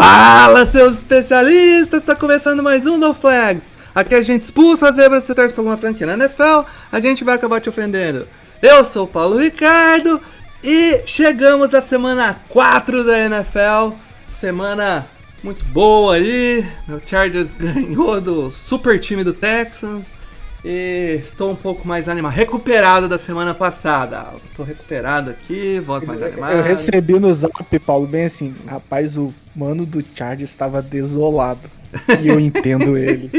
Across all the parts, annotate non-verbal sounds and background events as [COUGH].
Fala, seus especialistas! Está começando mais um No Flags. Aqui a gente expulsa as zebras se torce pra alguma franquia na NFL, a gente vai acabar te ofendendo. Eu sou o Paulo Ricardo e chegamos à semana 4 da NFL. Semana muito boa aí. Meu Chargers [LAUGHS] ganhou do super time do Texans. E estou um pouco mais animado, recuperado da semana passada. Estou recuperado aqui, voz mais animada. Eu recebi no zap, Paulo, bem assim, rapaz, o mano do Chargers estava desolado. E eu entendo ele. [LAUGHS]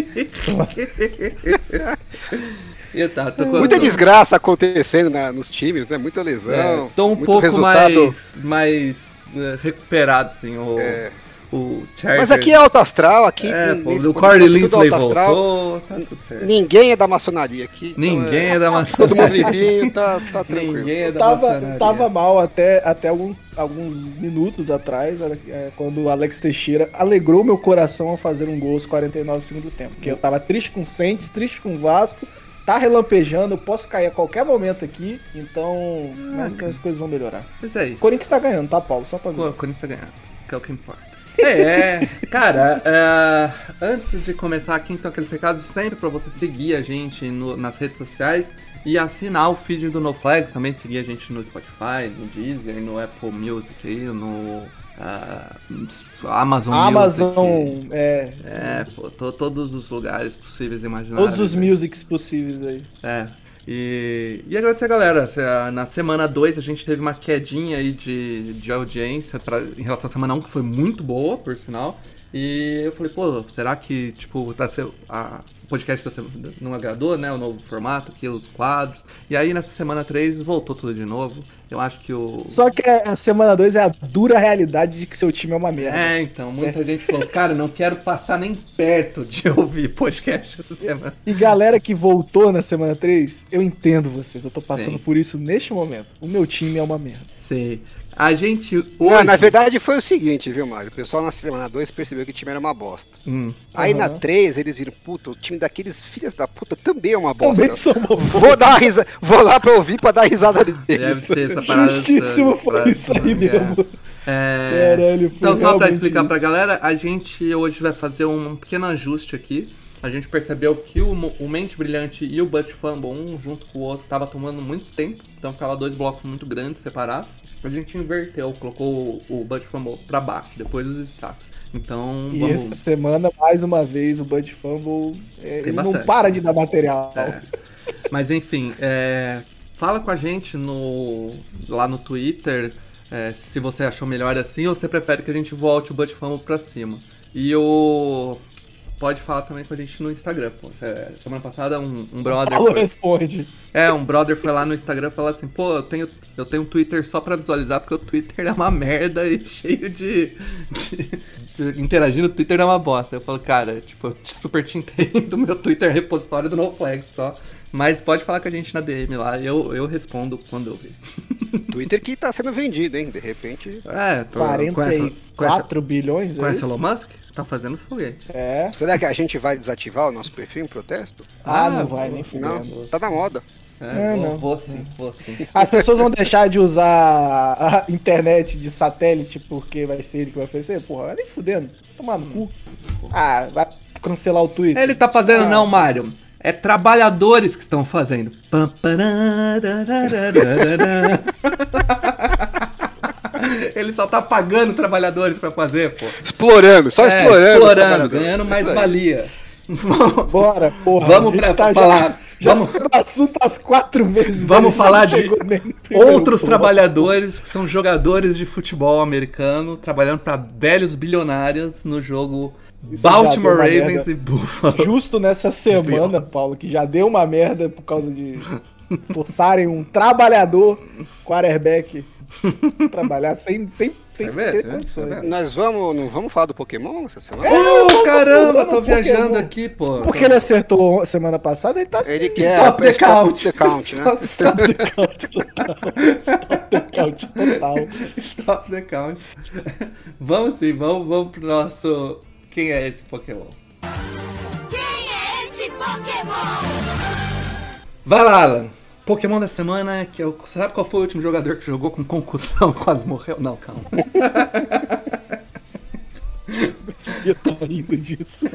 E tá, tô com- Muita desgraça acontecendo na- nos times, né? Muita lesão. É, tô um muito pouco resultado. mais, mais é, recuperado, assim, o, É. o Chargers. Mas aqui é alto astral, aqui. É, pô, o Corey é tudo Linsley voltou, tá tudo certo. Ninguém é da maçonaria aqui. então Ninguém é, é, da maçã. [LAUGHS] Todo mundo limpinho, tá, tá tranquilo. Ninguém é da tava, maçonaria. tava mal até, até algum- alguns minutos atrás, é, quando o Alex Teixeira alegrou meu coração ao fazer um gol aos 49 do segundo tempo. Porque eu tava triste com o Saints, triste com o Vasco, tá relampejando, eu posso cair a qualquer momento aqui, então que as coisas vão melhorar. Mas é O isso. Corinthians tá ganhando, tá, Paulo? Só pra O ver. Corinthians tá ganhando, que é o que importa. É, cara, é, antes de começar aqui, então, aqueles recados sempre pra você seguir a gente no- nas redes sociais e assinar o feed do No Flags, também seguir a gente no Spotify, no Deezer, no Apple Music, aí, no ah, Amazon, Amazon, Music. é, É, pô, to- todos os lugares possíveis imagináveis. todos os né? musics possíveis aí. É. E, e agradecer a galera. Ah, Na semana 2 a gente teve uma quedinha aí de, de audiência pra, em relação à semana 1, que foi muito boa, por sinal. E eu falei, pô, será que, tipo, tá. A, o podcast tá não agradou, né? O novo formato aqui, os quadros. E aí nessa semana 3 voltou tudo de novo. Eu acho que o. Só que a semana 2 é a dura realidade de que seu time é uma merda. É, então, muita gente falou, cara, não quero passar nem perto de [LAUGHS] ouvir podcast essa semana. E galera que voltou na semana 3, eu entendo vocês. Eu tô passando Sim. por isso neste momento. O meu time é uma merda. Sei. A gente hoje. Não, na verdade foi o seguinte, viu, Mário? O pessoal na semana 2 percebeu que o time era uma bosta. Hum. Aí na Aham. 3 eles viram, puta, o time daqueles filhos da puta também é uma bosta. Também sou uma Vou dar uma risa... Vou lá pra ouvir pra dar risada [LAUGHS] Deve deles. ser essa parada. [LAUGHS] Justíssimo foi isso aí é. mesmo. É... Caralho, então, só pra explicar pra isso. galera, a gente hoje vai fazer um pequeno ajuste aqui. A gente percebeu que o, o Mente Brilhante e o Butt Fumble, um junto com o outro, tava tomando muito tempo. Então ficava dois blocos muito grandes, separados. A gente inverteu, colocou o, Butt Fumble pra baixo, depois os destaques. Então, E vamos... essa semana, mais uma vez, o Bud Fumble é, ele não para de dar material. É. Mas enfim, é, fala com a gente no, lá no Twitter é, se você achou melhor assim ou você prefere que a gente volte o Butt Fumble pra cima. E o. Pode falar também com a gente no Instagram. Pô. Semana passada um, um brother. Paulo Foi, responde. é, um brother foi lá no Instagram e falou assim, pô, eu tenho, eu tenho um Twitter só pra visualizar, porque o Twitter é uma merda e [LAUGHS] cheio de. de- o Twitter é uma bosta. Eu falo, cara, tipo, eu super te [LAUGHS] entendo, meu Twitter é repositório do NoFlex só. Mas pode falar com a gente na DM lá, eu, eu respondo quando eu ver. [LAUGHS] Twitter que tá sendo vendido, hein? De repente. É, tô, 44 conhece, conhece, bilhões, é conhece isso? Elon Musk? Tá fazendo foguete. É. Será que a gente vai desativar o nosso perfil em protesto? Ah, Ah, não vai, nem Não, fudendo. tá na moda. É, É, não. vou sim, vou sim. As pessoas vão deixar de usar a internet de satélite porque vai ser ele que vai oferecer? Porra, nem fudendo. Tomar no cu. Ah, vai cancelar o Twitter. Ele tá fazendo Ah. não, Mário. É trabalhadores que estão fazendo. Ele só tá pagando trabalhadores pra fazer, pô. Explorando, só É, explorando. explorando, ganhando mais valia. Bora, porra. Vamos pra- já- falar. Já, Vamos- saiu do assunto às quatro vezes. Vamos falar de Outros trabalhadores que são jogadores de futebol americano, trabalhando pra velhos bilionários no jogo Isso Baltimore Ravens merda. e Buffalo. Justo nessa semana. Paulo, que já deu uma merda por causa de forçarem um trabalhador quarterback trabalhar sem, sem, sem É mesmo, ter é, condições. é. Nós vamos, não vamos falar do Pokémon essa semana? Ô, caramba, tô Pokémon. viajando aqui, pô. Porque ele acertou semana passada, ele tá Ele sim. quer Stop the count. the count, né? [LAUGHS] Stop the count total. Stop the count total. Stop the count. vamos sim, vamos, vamos pro nosso. Quem é esse Pokémon? Quem é esse Pokémon? Vai lá, Alan. Pokémon da semana, que eu, sabe qual foi o último jogador que jogou com concussão e [LAUGHS] quase morreu? Não, calma. Devia estar rindo disso.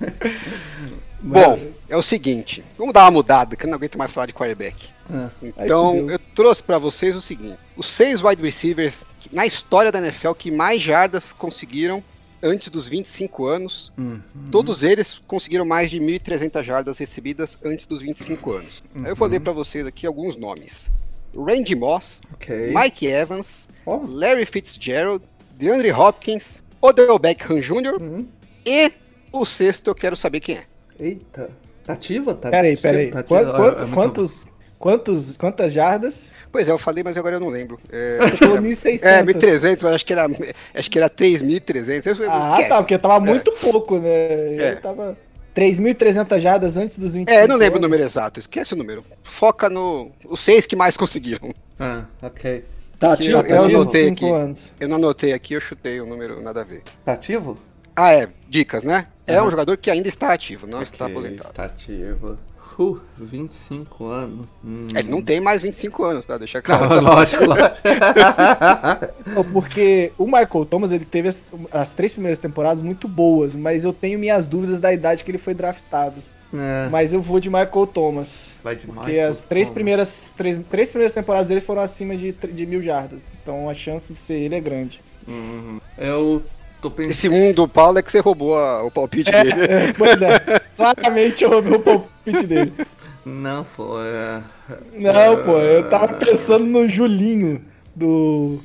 [LAUGHS] Bom, é o seguinte, vamos dar uma mudada, que eu não aguento mais falar de quarterback. Ah, Então, eu trouxe pra vocês o seguinte: os seis wide receivers na história da NFL que mais jardas conseguiram antes dos 25 anos, Uhum. todos eles conseguiram mais de 1.300 jardas recebidas antes dos 25 anos. Aí eu vou ler pra vocês aqui alguns nomes: Randy Moss, ok. Mike Evans, Ó, Larry Fitzgerald, DeAndre Hopkins, Odell Beckham Jr. Uhum. e o sexto eu quero saber quem é. Eita. Tá ativa? Tá Peraí, peraí. Tá ativa? quanto- É muito quantos, quantos, quantas jardas? Pois é, eu falei, mas agora eu não lembro. É, falou 1.600. É, 1.300, mas acho que era, acho que era 3.300. Eu- Ah, esquece. tá, porque tava muito pouco, né? É. tava 3.300 jardas antes dos 25 É, eu não lembro o anos. número exato, esquece o número. Foca no. Os seis que mais conseguiram. Ah, ok. Tá ativo, ativo, eu até os anotei 25 aqui. anos. Eu não anotei aqui, eu chutei o número nada a ver. Tá ativo? Ah, é, dicas, né? É Aham. um jogador que ainda está ativo, não está Ok, aposentado. Tá ativo. Uh, 25 anos. Hum. Ele não tem mais 25 anos, tá? Deixa Não, claro. [LAUGHS] lógico, lógico. [LAUGHS] Não, Porque o Michael Thomas, ele teve as, as três primeiras temporadas muito boas, mas eu tenho minhas dúvidas da idade que ele foi draftado. É, Mas eu vou de Michael Thomas. vai de Porque Michael as três Thomas. primeiras, três, três primeiras temporadas dele foram acima de, de mil jardas. Então a chance de ser ele é grande. Uhum. Eu pensando. Esse um do Paulo é que você roubou a- o palpite dele. É, pois é, claramente eu roubei o palpite dele. Não, pô. É... Não, pô, eu tava pensando no Julinho do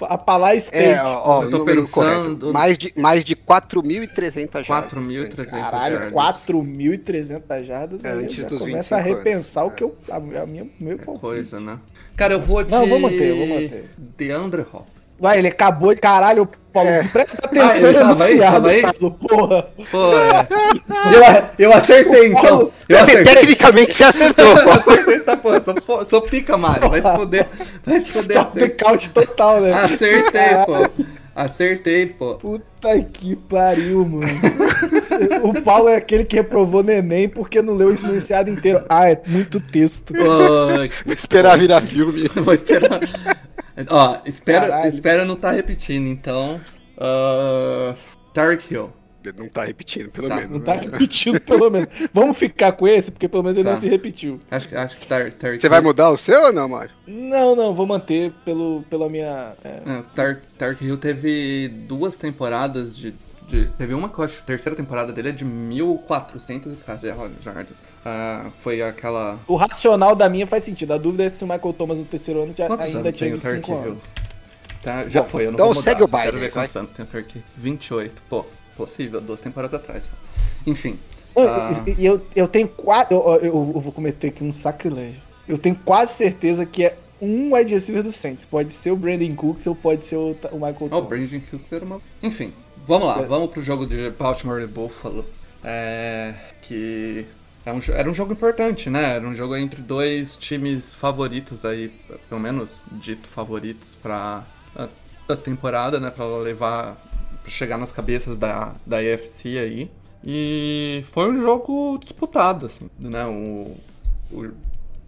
Apalá State. É, ó, Eu tô pensando-. Mais de, mais de 4.300 jardas. 4.300 Caralho, jardas. 4.300 jardas. É, antes dos começa a 25 repensar anos. o que eu. A, a minha, meu É palpite. coisa, né? Cara, eu vou de. Não, eu vou manter, eu vou manter. DeAndre Hop. Vai, ele acabou de. Caralho, Paulo, É. presta atenção ele no enunciado, Tava aí? Paulo, porra. Pô, é. [LAUGHS] eu, eu acertei então. Eu Assim, acertei. tecnicamente você acertou, Eu [LAUGHS] Paulo. acertei, tá, pô. Sou, sou pica, Mário. Vai se foder. Vai se foder. Stop total, né? acertei pô. [LAUGHS] Acertei, pô. Puta que pariu, mano. o Paulo é aquele que reprovou no Enem porque não leu esse enunciado inteiro. Ah, é muito texto. Pô, Vou esperar virar filme. Vou esperar. Ó, espera, Caralho. espera não tá repetindo, então. Uh, Tarek Hill. Ele não tá repetindo, pelo Tá, menos. Não tá né? repetindo, pelo menos. Vamos ficar com esse, porque pelo menos ele Tá. não se repetiu. Acho, que- acho que Tar, Tarek Você vai mudar o seu ou não, Mário? Não, não, vou manter pelo, pela minha. é, É, Tar, Tarek Hill teve duas temporadas de, de- Teve uma que eu acho, a terceira temporada dele é de 1400 e cara, jardas. Ah, foi aquela. O racional da minha faz sentido. A dúvida é se o Michael Thomas no terceiro ano já Quantos ainda anos tinha tem o Tarek 25 Hill? anos. Tá, já Bom, foi, eu não então vou mudar. segue o baile Quero ver quantos vai. anos tem o Hill. 28. Pô, possível, duas temporadas atrás. Enfim. Ah, E eu, eu tenho quase. Eu, eu- eu vou cometer aqui um sacrilégio. Eu tenho quase certeza que é um wide receiver do Saints. Pode ser o Brandon Cooks ou pode ser o, o Michael Ó, o Thomas. Brandon Cooks era uma. Enfim, vamos lá, É. vamos pro jogo de Baltimore e Buffalo. É. Que. É um, era um jogo importante, né? Era um jogo entre dois times favoritos aí, pelo menos dito favoritos pra a, temporada, né? Pra levar. pra chegar nas cabeças da, da AFC aí. E foi um jogo disputado, assim, né? O, o,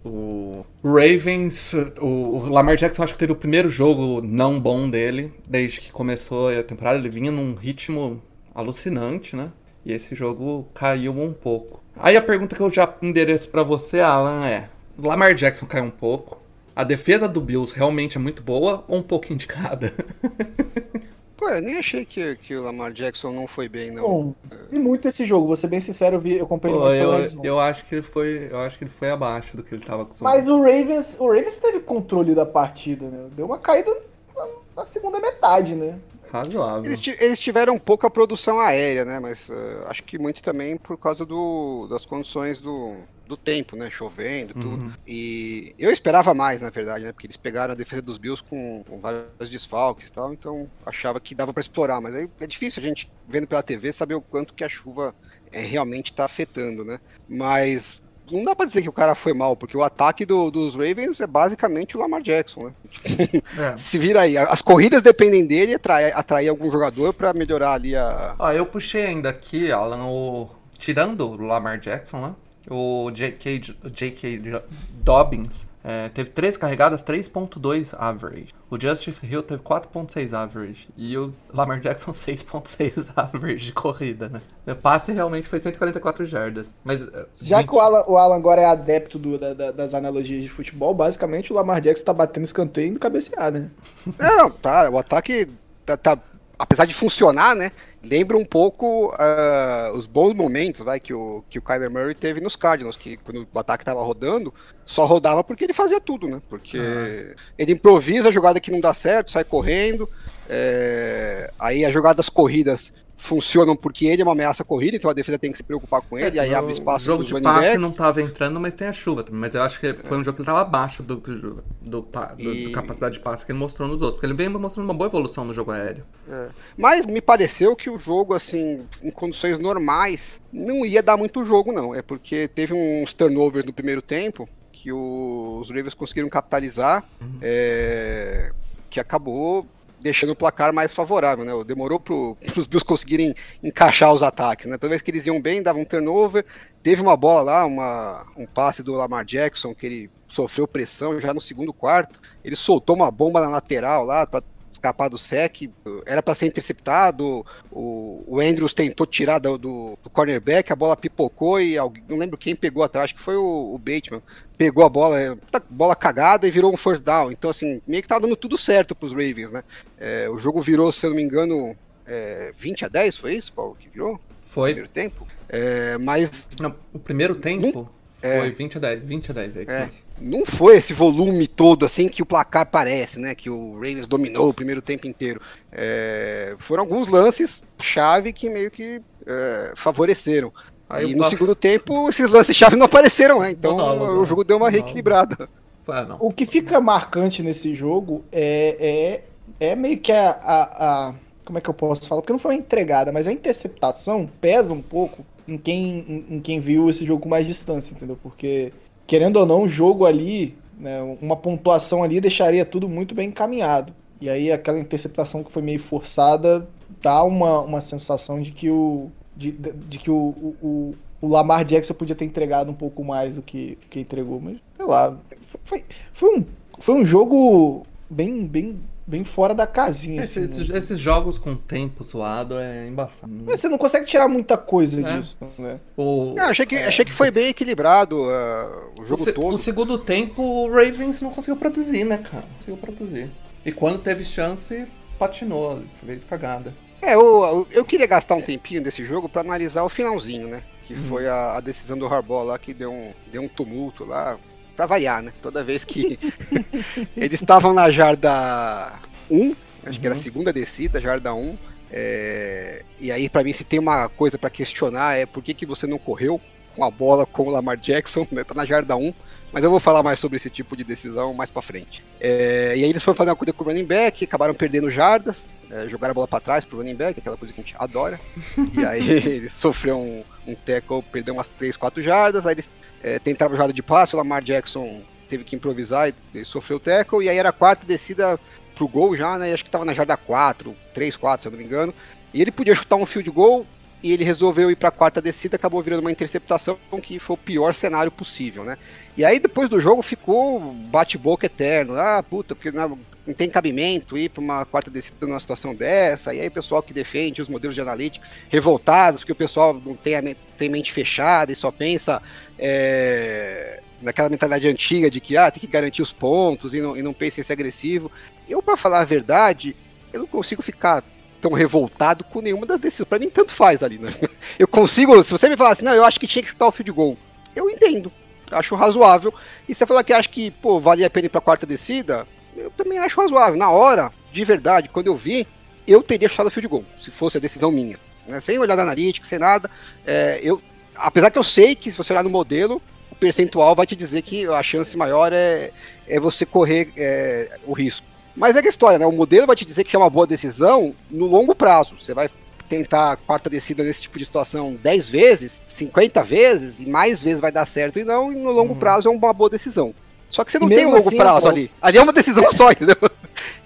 o Ravens, o, Lamar Jackson acho que teve o primeiro jogo não bom dele, desde que começou a temporada, ele vinha num ritmo alucinante, né? E esse jogo caiu um pouco. Aí a pergunta que eu já endereço pra você, Alan, é: Lamar Jackson caiu um pouco? A defesa do Bills realmente é muito boa ou um pouco indicada? [LAUGHS] Pô, eu nem achei que, que o Lamar Jackson não foi bem, não. Bom, vi muito esse jogo, vou ser bem sincero, eu, vi, eu acompanhei Pô, mais eu, eu acho que ele foi, eu acho que ele foi abaixo do que ele tava acostumado. Mas o Ravens, o Ravens teve controle da partida, né? Deu uma caída na, na segunda metade, né? Razoável. Eles, eles tiveram pouca produção aérea, né? Mas eh, acho que muito também por causa do, das condições do, do tempo, né? Chovendo, tudo. Uhum. E eu esperava mais, na verdade, né? Porque eles pegaram a defesa dos Bills com, com vários desfalques e tal, então achava que dava pra explorar. Mas aí é difícil a gente, vendo pela TV, saber o quanto que a chuva é, realmente tá afetando, né? Mas não dá pra dizer que o cara foi mal, porque o ataque do- dos Ravens é basicamente o Lamar Jackson, né? [LAUGHS] É. [LAUGHS] Se vira aí. As corridas dependem dele e atrair, atrair algum jogador pra melhorar ali a. Ó, eu puxei ainda aqui, Alan, o. Tirando o Lamar Jackson, né? O J.K. J.K. Dobbins é, teve 3 carregadas, 3.2 average. O Justice Hill teve 4.6 average. E o Lamar Jackson [LAUGHS] 6.6 average de corrida, né? O passe realmente foi 144 jardas. Mas. é, Já gente, que o Alan, o Alan agora é adepto do- da- da- das analogias de futebol, basicamente o Lamar Jackson tá batendo escanteio e indo cabecear, né? [LAUGHS] Não, tá. O ataque tá, tá- apesar de funcionar, né? Lembra um pouco ah, os bons momentos vai, que, o, que o Kyler Murray teve nos Cardinals, que quando o ataque tava rodando, só rodava porque ele fazia tudo, né? Porque ele improvisa a jogada que não dá certo, sai correndo. é, aí as jogadas corridas funcionam porque ele é uma ameaça corrida, então a defesa tem que se preocupar com ele, aí o abre espaço jogo pros de passe backs. não tava entrando, mas tem a chuva também. Mas eu acho que foi um jogo que ele tava abaixo do, do, do, E- do capacidade de passe que ele mostrou nos outros. Porque ele vem mostrando uma boa evolução no jogo aéreo. É. Mas me pareceu que o jogo, assim, em condições normais, não ia dar muito jogo, não. É porque teve uns turnovers no primeiro tempo que o- os Ravens conseguiram capitalizar, é, que acabou deixando o placar mais favorável, né? Demorou para os Bills conseguirem encaixar os ataques, né? Toda vez que eles iam bem, dava um turnover. Teve uma bola lá, uma, um passe do Lamar Jackson, que ele sofreu pressão já no segundo quarto. Ele soltou uma bomba na lateral lá para escapar do sec, era para ser interceptado. O, o Andrews tentou tirar do, do, do cornerback, a bola pipocou e alguém, não lembro quem pegou atrás, que foi o, o Bateman. Pegou a bola, é, puta, bola cagada e virou um first down. Então, assim, meio que tava dando tudo certo pros Ravens, né? É, o jogo virou, se eu não me engano, é, 20 a 10, foi isso, Paulo, que virou? Foi. primeiro tempo? É, mas Não, o primeiro tempo É. foi 20 a 10. 20 a 10 aí. É, foi. não foi esse volume todo assim que o placar parece, né? Que o Ravens dominou o primeiro tempo inteiro. É, foram alguns lances chave que meio que é, favoreceram. Aí e no segundo tempo esses lances chave não apareceram, né? Então Monólogo, o jogo deu uma reequilibrada. Não. O que fica marcante nesse jogo é, é, é meio que a, a, a- Como é que eu posso falar? Porque não foi uma entregada, mas a interceptação pesa um pouco em quem, em, em quem viu esse jogo com mais distância, entendeu? Porque, querendo ou não, o jogo ali, né, uma pontuação ali deixaria tudo muito bem encaminhado. E aí aquela interceptação que foi meio forçada dá uma, uma sensação de que o. De, de- de que o, o, o- o Lamar Jackson podia ter entregado um pouco mais do que, que entregou, mas sei lá. Foi, foi, um, foi um jogo bem, bem, bem fora da casinha. Esse- assim, esses, né? esses jogos com tempo zoado é embaçado. Mas você não consegue tirar muita coisa É. disso, né? O, Não, achei, que, achei que foi bem equilibrado ah, o o, jogo se- todo. o segundo tempo, o Ravens não conseguiu produzir, né, cara? Não conseguiu produzir. E quando teve chance, patinou, fez cagada. É, eu, eu- queria gastar um tempinho desse jogo pra analisar o finalzinho, né? Que Uhum. foi a, a decisão do Harbaugh lá que deu um, deu um tumulto lá. Pra variar, né? Toda vez que [LAUGHS] eles estavam na jarda 1, acho que era a Uhum. segunda descida, jarda 1. é, e aí, pra mim, se tem uma coisa pra questionar é por que, que você não correu com a bola com o Lamar Jackson, né? Tá na jarda 1. Mas eu vou falar mais sobre esse tipo de decisão mais pra frente. É, e aí eles foram fazer uma coisa com o running back, acabaram perdendo jardas, é, jogaram a bola pra trás pro running back, aquela coisa que a gente adora. [LAUGHS] e aí ele sofreu um, um tackle, perdeu umas 3, 4 jardas, aí eles é, tentaram jogada de passe, o Lamar Jackson teve que improvisar e, sofreu o tackle, e aí era a quarta descida pro gol já, né? E acho que tava na jarda 4, 3, 4, se eu não me engano. E ele podia chutar um field goal, e ele resolveu ir para a quarta descida, acabou virando uma interceptação, que foi o pior cenário possível, né? E aí depois do jogo ficou bate-boca eterno. Ah, puta, porque não, tem cabimento ir para uma quarta descida numa situação dessa. E aí o pessoal que defende os modelos de analytics revoltados, porque o pessoal não tem, a, men- tem mente fechada e só pensa é, naquela mentalidade antiga de que ah, tem que garantir os pontos e não, e não pensa em ser agressivo. Eu, para falar a verdade, eu não consigo ficar tão revoltado com nenhuma das decisões. Pra mim, tanto faz ali, né? [LAUGHS] Eu consigo, se você me falar assim, não, eu acho que tinha que chutar o field goal, eu entendo, acho razoável. E se você falar que acha que, pô, valia a pena ir pra quarta descida, eu também acho razoável. Na hora, de verdade, quando eu vi, eu teria chutado o field goal, se fosse a decisão minha. Né? Sem olhar na analítica, sem nada. É, eu, apesar que eu sei que se você olhar no modelo, percentual vai te dizer que a chance maior é, é você correr é, o risco. Mas é que a história, né? O modelo vai te dizer que é uma boa decisão no longo prazo. Você vai tentar a quarta descida nesse tipo de situação 10 vezes, 50 vezes, e mais vezes vai dar certo e não, e no longo prazo é uma boa decisão. Só que você não tem um longo assim, prazo Paulo- ali. Ali é uma decisão só, [LAUGHS] entendeu? Não,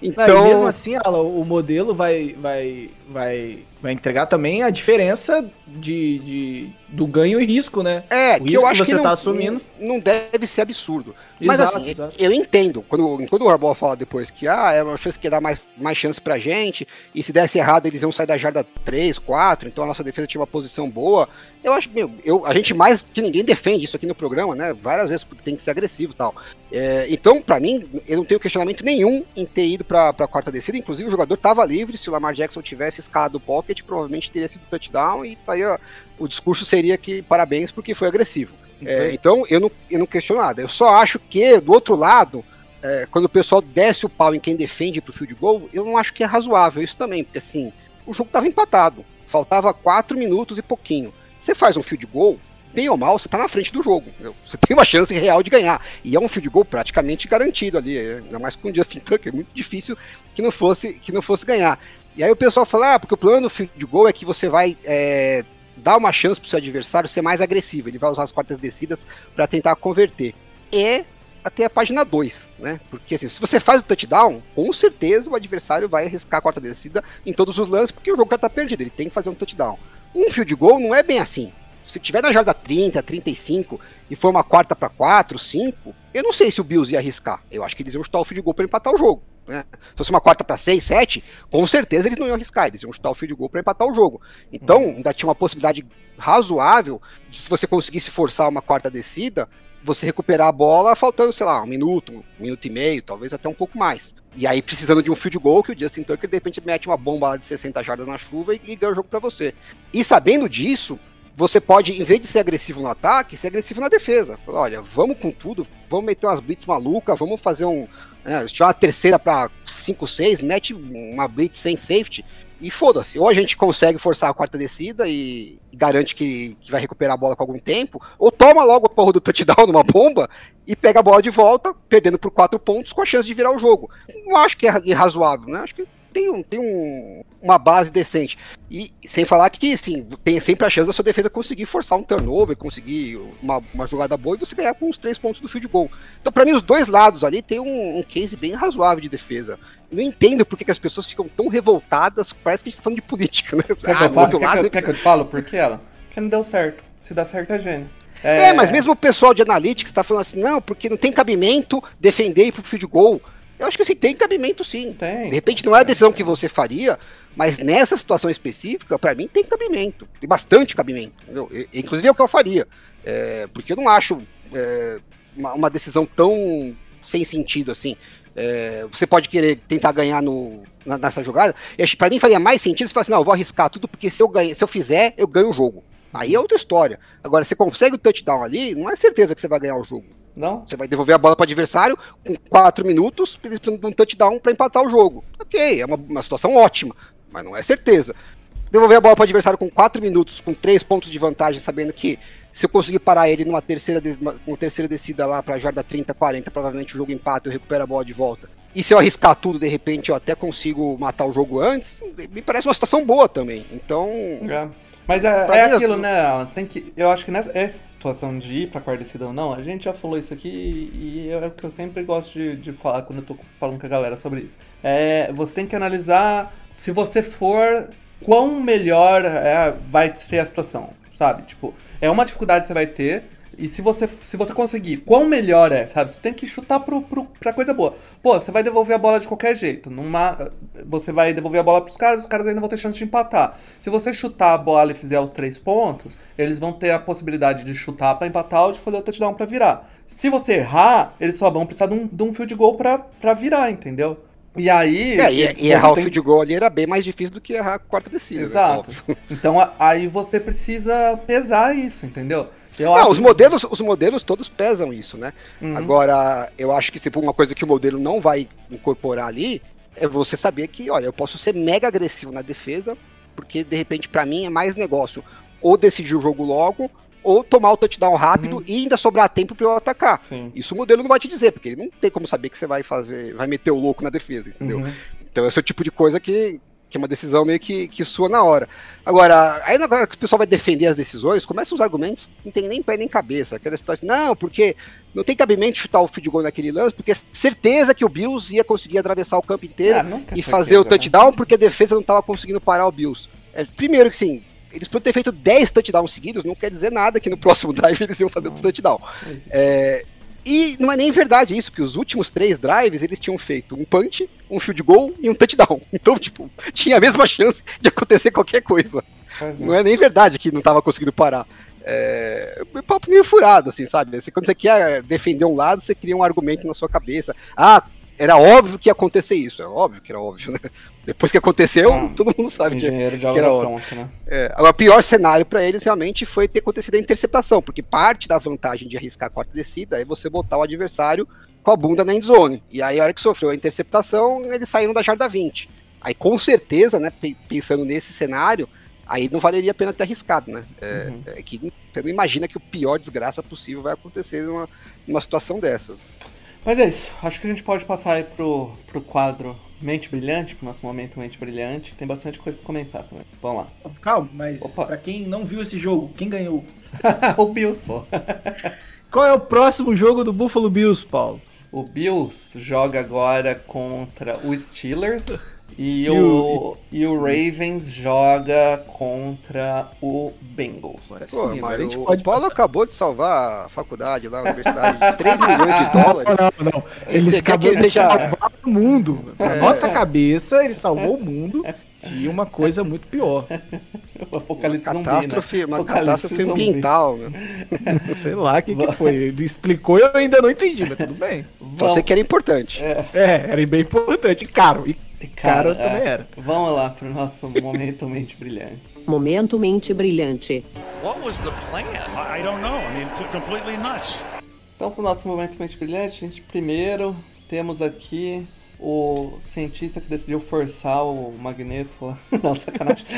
Então, e mesmo assim, Alan, o modelo vai, vai, vai, vai entregar também a diferença de, de- do ganho e risco, né? é, o que risco eu acho que você que não, tá assumindo. não deve ser absurdo. Mas Exato, assim, exato. eu entendo. Quando, quando o Harbaugh fala depois que ah, é uma chance que ia dar mais, mais chance pra gente, e se desse errado eles iam sair da jarda 3, 4, então a nossa defesa tinha uma posição boa. Eu acho, meu, eu, a gente mais que ninguém defende isso aqui no programa, né? Várias vezes porque tem que ser agressivo e tal. É, então, pra mim, eu não tenho questionamento nenhum em ter ido pra, pra quarta descida. Inclusive, o jogador tava livre. Se o Lamar Jackson tivesse escalado o pocket, provavelmente teria sido touchdown. E aí, ó, o discurso seria que parabéns porque foi agressivo. É, então eu não, eu não questiono nada. Eu só acho que, do outro lado, é, quando o pessoal desce o pau em quem defende pro field goal, eu não acho que é razoável isso também, porque assim, o jogo tava empatado. Faltava 4 minutos e pouquinho. Você faz um field goal, bem ou mal, você tá na frente do jogo. entendeu? Você [LAUGHS] tem uma chance real de ganhar. E é um field goal praticamente garantido ali. é, Ainda mais com o Justin Tucker, muito difícil que não fosse, que não fosse ganhar. E aí o pessoal fala, ah, porque o plano do field goal é que você vai é, dar uma chance pro seu adversário ser mais agressivo. Ele vai usar as quartas descidas para tentar converter. É até a página 2, né? Porque assim, se você faz o touchdown, com certeza o adversário vai arriscar a quarta descida em todos os lances, porque o jogo já tá perdido, ele tem que fazer um touchdown. Um field goal não é bem assim. Se tiver na jarda 30, 35 e for uma quarta para 4, 5, eu não sei se o Bills ia arriscar. Eu acho que eles iam chutar o field goal para empatar o jogo. Né? Se fosse uma quarta para 6, 7, com certeza eles não iam arriscar, eles iam chutar o field goal para empatar o jogo. Então, ainda tinha uma possibilidade razoável de se você conseguisse forçar uma quarta descida, você recuperar a bola faltando, sei lá, um minuto, um minuto e meio, talvez até um pouco mais. E aí, precisando de um field goal, que o Justin Tucker de repente mete uma bomba lá de 60 jardas na chuva e, e ganha o jogo para você. E sabendo disso, você pode, em vez de ser agressivo no ataque, ser agressivo na defesa. Olha, vamos com tudo, vamos meter umas blitz malucas, vamos fazer um. Né, se tiver uma terceira para 5, 6, mete uma blitz sem safety e foda-se. Ou a gente consegue forçar a quarta descida e garante que, que vai recuperar a bola com algum tempo, ou toma logo a porra do touchdown numa bomba e pega a bola de volta, perdendo por quatro pontos, com a chance de virar o jogo. Não acho que é irrazoável, né? Acho que tem, um, tem um, uma base decente. E sem falar que, sim, tem sempre a chance da sua defesa conseguir forçar um turnover, conseguir uma, uma jogada boa e você ganhar com os três pontos do field goal. Então, para mim, os dois lados ali tem um, um case bem razoável de defesa. Eu não entendo por que, que as pessoas ficam tão revoltadas, parece que a gente tá falando de política, né? Quer, que, Ah, eu do falo, quer, lado- que, eu- quer que eu te falo por quê, ela? Porque não deu certo. Se dá certo é gênio. É, mas mesmo o pessoal de analytics tá falando assim, não, porque não tem cabimento defender e ir pro field goal. Eu acho que assim, tem cabimento sim. Tem. De repente não é a decisão que você faria, mas nessa situação específica, pra mim tem cabimento. Tem bastante cabimento. entendeu? Inclusive é o que eu faria. É, porque eu não acho é, uma, uma decisão tão sem sentido assim. É, você pode querer tentar ganhar no, na- nessa jogada. Pra mim faria mais sentido se falar assim, não, eu vou arriscar tudo, porque se eu, ganho, se eu fizer, eu ganho o jogo. Aí é outra história. Agora, você consegue o touchdown ali, não é certeza que você vai ganhar o jogo. Não? Você vai devolver a bola para o adversário com 4 minutos, precisam de um touchdown para empatar o jogo. Ok, é uma, uma situação ótima, mas não é certeza. Devolver a bola para o adversário com 4 minutos, com 3 pontos de vantagem, sabendo que se eu conseguir parar ele numa terceira, de- uma, uma terceira descida lá para jarda 30, 40, provavelmente o jogo empata, eu recupero a bola de volta. E se eu arriscar tudo, de repente eu até consigo matar o jogo antes, me parece uma situação boa também. Então, É. Mas é, é aquilo, né, Alan? Você tem que. Eu acho que nessa essa situação de ir pra quarta ou não, a gente já falou isso aqui e é o que eu sempre gosto de, de falar quando eu tô falando com a galera sobre isso. É, você tem que analisar se você for, quão melhor é, vai ser a situação, sabe? Tipo, é uma dificuldade que você vai ter. E se você, se você conseguir, quão melhor é, sabe? Você tem que chutar pro, pro, pra coisa boa. Pô, você vai devolver a bola de qualquer jeito. Numa, você vai devolver a bola pros caras, os caras ainda vão ter chance de empatar. Se você chutar a bola e fizer os três pontos, eles vão ter a possibilidade de chutar pra empatar ou de fazer o touchdown pra virar. Se você errar, eles só vão precisar de um, de um field goal pra, pra virar, entendeu? E aí. é, e, e errar o tem- field goal ali era bem mais difícil do que errar a quarta descida. né? Exato. Óbvio. Então aí você precisa pesar isso, entendeu? Eu Não, acho os modelos, os modelos todos pesam isso, né? Uhum. Agora, eu acho que tipo, uma coisa que o modelo não vai incorporar ali é você saber que, olha, eu posso ser mega agressivo na defesa, porque de repente pra mim é mais negócio ou decidir o jogo logo ou tomar o touchdown rápido e ainda sobrar tempo para eu atacar. Sim. Isso o modelo não vai te dizer, porque ele não tem como saber que você vai fazer, vai meter o louco na defesa, entendeu? Uhum. Então esse é o tipo de coisa que, que é uma decisão meio que, que sua na hora. Agora, aí agora que o pessoal vai defender as decisões, começam os argumentos, não tem nem pé nem cabeça. Aquela situação, não, porque não tem cabimento chutar o field goal naquele lance, porque é certeza que o Bills ia conseguir atravessar o campo inteiro Ah, e fazer o né? touchdown, porque a defesa não estava conseguindo parar o Bills. É, primeiro que sim, eles podem ter feito 10 touchdowns seguidos, não quer dizer nada que no próximo [LAUGHS] drive eles iam fazer o touchdown. É, e não é nem verdade isso, porque os últimos três drives eles tinham feito um punch, um field goal e um touchdown. [LAUGHS] Então, tipo, tinha a mesma chance de acontecer qualquer coisa. É. Não é nem verdade que não tava conseguindo parar. É papo meio furado, assim, sabe? Você, quando você quer defender um lado, você cria um argumento na sua cabeça. Ah, era óbvio que ia acontecer isso. É óbvio que era óbvio, né? Depois que aconteceu, Ah, todo mundo sabe que, que era pronta, né? é, agora, o pior cenário para eles realmente foi ter acontecido a interceptação, porque parte da vantagem de arriscar a quarta descida é você botar o adversário com a bunda na endzone. E aí, a hora que sofreu a interceptação, eles saíram da jarda 20. Aí, com certeza, né, pe- pensando nesse cenário, aí não valeria a pena ter arriscado, né? É, Uhum. é que você não imagina que o pior desgraça possível vai acontecer numa, numa situação dessa. Mas é isso. Acho que a gente pode passar aí pro, pro quadro Mente Brilhante, pro nosso momento Mente Brilhante, tem bastante coisa pra comentar também. Vamos lá. Calma, mas Opa. pra quem não viu esse jogo, quem ganhou? [LAUGHS] o Bills, pô. [LAUGHS] Qual é o próximo jogo do Buffalo Bills, Paulo? O Bills joga agora contra o Steelers e, E o, e o Ravens joga contra o Bengals. Pô, mas a gente o, pode o Paulo acabou de salvar a faculdade lá, a universidade, de 3 milhões de [LAUGHS] dólares. Não, não, não. Ele Você acabou de salvar o mundo. Na É. nossa cabeça, ele salvou o mundo de uma coisa muito pior. O [LAUGHS] Apocalipse Catástrofe, zumbi, né? uma Apocalipse catástrofe zumbi. ambiental, né? [LAUGHS] Sei lá o que, que foi. Ele explicou e eu ainda não entendi, mas tudo bem. Só sei que era importante. É, era bem importante. E caro. E caro é, também era. Vamos lá pro nosso momento mente brilhante. Momento Mente Brilhante. What was the plan? I don't know. I mean, completely nuts. Então, pro nosso momento mente brilhante, a gente primeiro temos aqui o cientista que decidiu forçar o magneto lá. [LAUGHS] Não, sacanagem. [LAUGHS]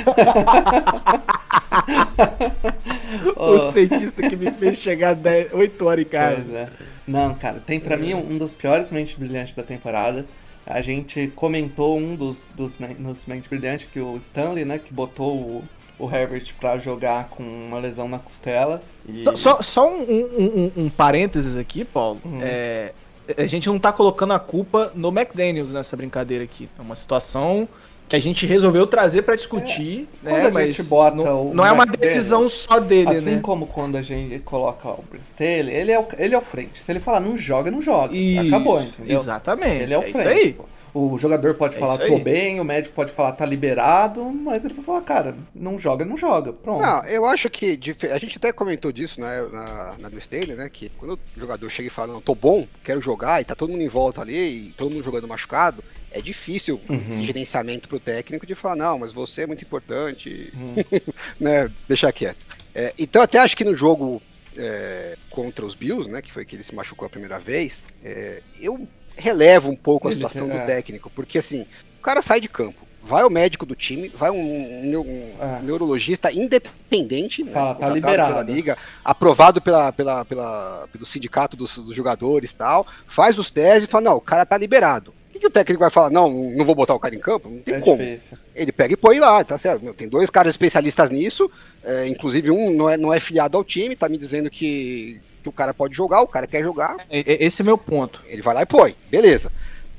O cientista que me fez chegar 10, 8 horas em casa. Pois é. Não, cara, tem pra mim um dos piores mentes brilhantes da temporada. A gente comentou um dos, dos, men- nos mentes brilhantes que o Stanley, né, que botou o, o Herbert pra jogar com uma lesão na costela. E... Só, só, só um, um, um- um parênteses aqui, Paulo. Uhum. É, a gente não tá colocando a culpa no McDaniels nessa brincadeira aqui. É uma situação que a gente resolveu trazer pra discutir, É, quando né? a Mas gente bota não, não é uma decisão só dele, Assim né? como quando a gente coloca o Bruce Taylor, ele é o, ele é o frente. Se ele falar não joga, não joga. Isso, Acabou, entendeu? Exatamente. Ele é o é frente. isso aí. pô. O jogador pode É falar tô bem, o médico pode falar tá liberado, mas ele vai falar, cara, não joga, não joga. Pronto. Não, eu acho que a gente até comentou disso né, na, na do Stanley, né? Que quando o jogador chega e fala, não, tô bom, quero jogar, e tá todo mundo em volta ali, e todo mundo jogando machucado, é difícil Uhum. esse gerenciamento pro técnico de falar, não, mas você é muito importante, Uhum. [LAUGHS] né? Deixar quieto. É, então até acho que no jogo é, contra os Bills, né? Que foi que ele se machucou a primeira vez, é, eu relevo um pouco a situação do é. técnico, porque assim, o cara sai de campo. Vai o médico do time, vai um, um- um É. neurologista independente, né, Fala, tá contratado liberado. pela liga, aprovado pela, pela, pela- pelo sindicato dos, dos jogadores tal, faz os testes e fala, não, o cara tá liberado. O que o técnico vai falar? Não, não vou botar o cara em campo? Não tem é como. difícil. Ele pega e põe lá, tá certo? Meu, tem dois caras especialistas nisso, é, inclusive um não é, não é filiado ao time, tá me dizendo que, que o cara pode jogar, o cara quer jogar, E- e- Esse é meu ponto. ele vai lá e põe, beleza.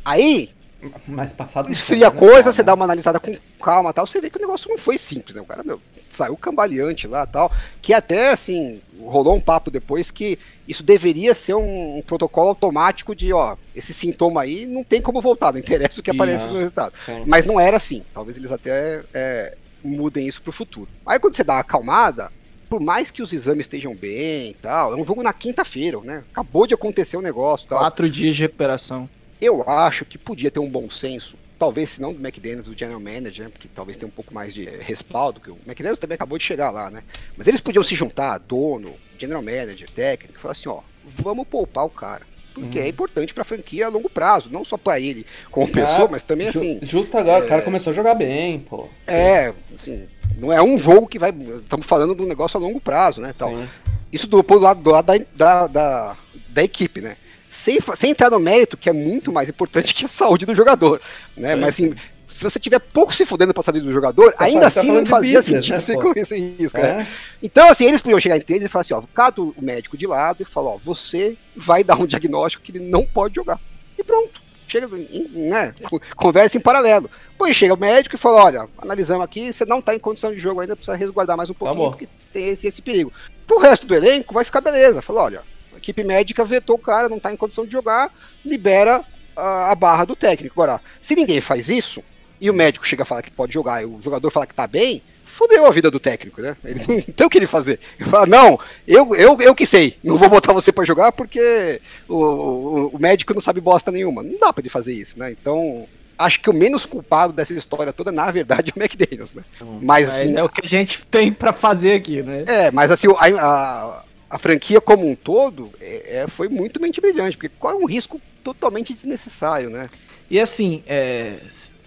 Aí, Mas passado esfria a né, coisa, cara? você dá uma analisada com calma e tal, você vê que o negócio não foi simples, né? O cara, meu, saiu cambaleante lá tal, que até, assim, rolou um papo depois que isso deveria ser um, um protocolo automático de, ó, esse sintoma aí não tem como voltar, não interessa o que aparece Não. no resultado. Sim. Mas não era assim. Talvez eles até é, mudem isso pro futuro. Aí quando você dá uma acalmada, por mais que os exames estejam bem e tal, é um jogo na quinta-feira, né? Acabou de acontecer o negócio e tal. Quatro dias de recuperação. Eu acho que podia ter um bom senso. Talvez, se não do McDaniels, do General Manager, né, porque talvez tenha um pouco mais de respaldo, que o McDaniels também acabou de chegar lá, né? Mas eles podiam se juntar, dono, General Manager, técnico, e falar assim, ó, vamos poupar o cara. Porque Uhum. é importante pra franquia a longo prazo, não só pra ele como pessoa, mas também Ju- assim. Justo agora, o cara começou a jogar bem, pô. É, assim, não é um jogo que vai. Estamos falando de um negócio a longo prazo, né? Sim. Isso do, pro lado, do lado da, da, da, da equipe, né? Sem, sem entrar no mérito, que é muito mais importante [LAUGHS] que a saúde do jogador, né? Mas assim, se você tiver pouco se fudendo pra saúde do jogador, Tá ainda tá assim não fazia business, sentido né, você correr esse risco, né? É? Então, assim, eles podiam chegar entre eles e falar assim, ó, cada o médico de lado e falar, ó, você vai dar um diagnóstico que ele não pode jogar. E pronto. Chega, né, con- conversa em paralelo. Depois chega o médico e fala, olha, analisamos aqui, você não tá em condição de jogo ainda, precisa resguardar mais um pouquinho, bom. porque tem esse, esse perigo. Pro resto do elenco, vai ficar beleza. Fala, olha, a equipe médica vetou o cara, não tá em condição de jogar, libera a, a barra do técnico. Agora, se ninguém faz isso, e o médico chega a falar que pode jogar, e o jogador fala que tá bem, fodeu a vida do técnico, né? Ele [LAUGHS] não tem o que ele fazer. Ele fala, não, eu, eu, eu que sei, não vou botar você pra jogar porque o, o, o médico não sabe bosta nenhuma. Não dá pra ele fazer isso, né? Então, acho que o menos culpado dessa história toda, na verdade, é o McDaniels, né? Mas, Mas assim, é o que a gente tem pra fazer aqui, né? é, mas assim, a, a, a franquia como um todo é, é, foi muito mente brilhante, porque qual é um risco totalmente desnecessário, né? E assim, é,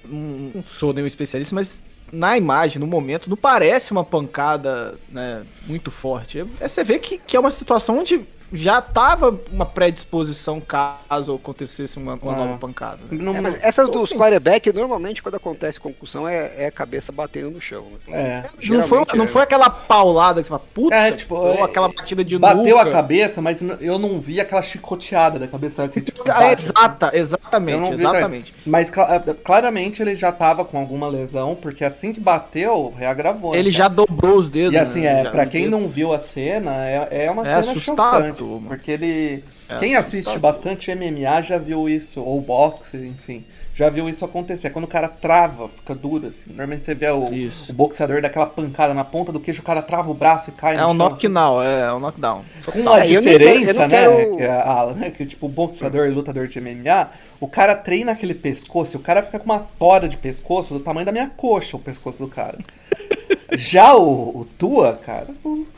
não sou nenhum especialista, mas na imagem, no momento, não parece uma pancada né, muito forte. É- você vê que, que é uma situação onde já tava uma predisposição caso acontecesse uma, uma Ah. nova pancada. né? Não- É, mas essas Então, dos sim. quarterback, normalmente quando acontece concussão é, é a cabeça batendo no chão. Né? É. não, foi, não é. foi aquela paulada que você fala, puta, É, tipo, ou é- aquela batida de Bateu nuca. a cabeça, mas eu não vi aquela chicoteada da cabeça que tipo, Ah, bate. exata, exatamente, exatamente. Mas é, claramente ele já tava com alguma lesão, porque assim que bateu, reagravou. Ele né? já dobrou os dedos. E assim, né, é, já pra quem não viu a cena, é, é uma É cena assustador, mano. Porque ele. É quem assiste bastante MMA já viu isso, ou boxe, enfim, já viu isso acontecer. Quando o cara trava, fica duro, assim. Normalmente você vê o, Isso. o boxeador daquela pancada na ponta do queixo, o cara trava o braço e cai É um chão, knockdown, é, é um knockdown. com uma Ah, eu nem diferença, quero- né? quero- Que, a- né, [LAUGHS] que, tipo, o boxeador e lutador de MMA, o cara treina aquele pescoço, e o cara fica com uma tora de pescoço do tamanho da minha coxa, o pescoço do cara. Já o, o Tua, cara,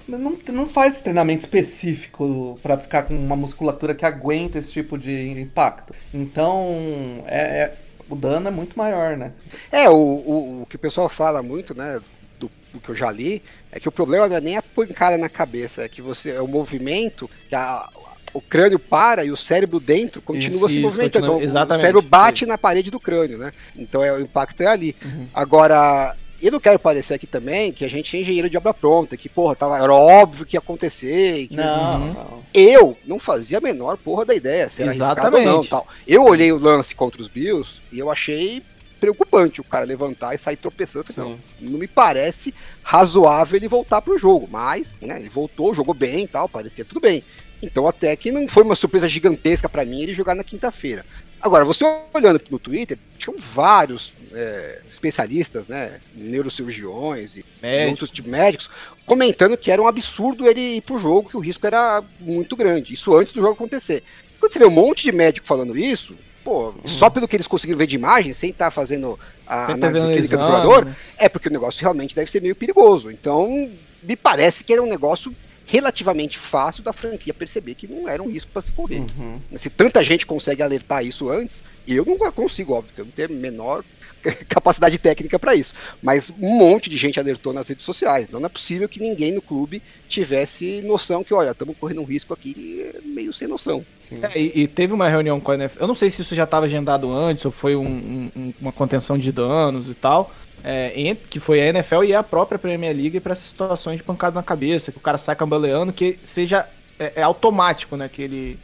não, não, faz treinamento específico pra ficar com uma musculatura que aguenta esse tipo de impacto. Então, é, é- o dano é muito maior, né? É, o, o, o que o pessoal fala muito, né, do, do que eu já li, é que o problema não é nem a pancada na cabeça, é que você é o movimento, que a- o crânio para e o cérebro dentro continua Isso, se isso, movimentando. continua- Então, exatamente, o cérebro isso bate na parede do crânio, né? Então é, o impacto é ali. Uhum. Agora, eu não quero parecer aqui também que a gente é engenheiro de obra pronta, que, porra, tava, era óbvio que ia acontecer. e que- Não, Uhum. não. eu não fazia a menor porra da ideia se era arriscado ou não, Exatamente. tal. Eu olhei o lance contra os Bills e eu achei preocupante o cara levantar e sair tropeçando. Falei, não, não me parece razoável ele voltar pro jogo, mas né, ele voltou, jogou bem e tal, parecia tudo bem. Então até que não foi uma surpresa gigantesca pra mim ele jogar na quinta-feira. Agora, você olhando no Twitter, tinham vários é, especialistas, né, neurocirurgiões e Médicos. outros tipos de médicos, comentando que era um absurdo ele ir pro jogo, que o risco era muito grande. Isso antes do jogo acontecer. Quando você vê um monte de médico falando isso, pô, só pelo que eles conseguiram ver de imagem, sem estar fazendo a tá análise clínica do jogador, né? é porque o negócio realmente deve ser meio perigoso. Então, me parece que era um negócio relativamente fácil da franquia perceber que não era um risco para se correr. Uhum. Se tanta gente consegue alertar isso antes, eu não consigo, óbvio, eu não tenho a menor [LAUGHS] capacidade técnica para isso. Mas um monte de gente alertou nas redes sociais. Então não é possível que ninguém no clube tivesse noção que, olha, estamos correndo um risco aqui meio sem noção. É, e, e teve uma reunião com a NFL. Eu não sei se isso já estava agendado antes ou foi um- um- um- uma contenção de danos e tal. é, ent- que foi a NFL e a própria Premier League para essas situações de pancada na cabeça, que o cara sai cambaleando, que seja é, é automático, né? Que ele,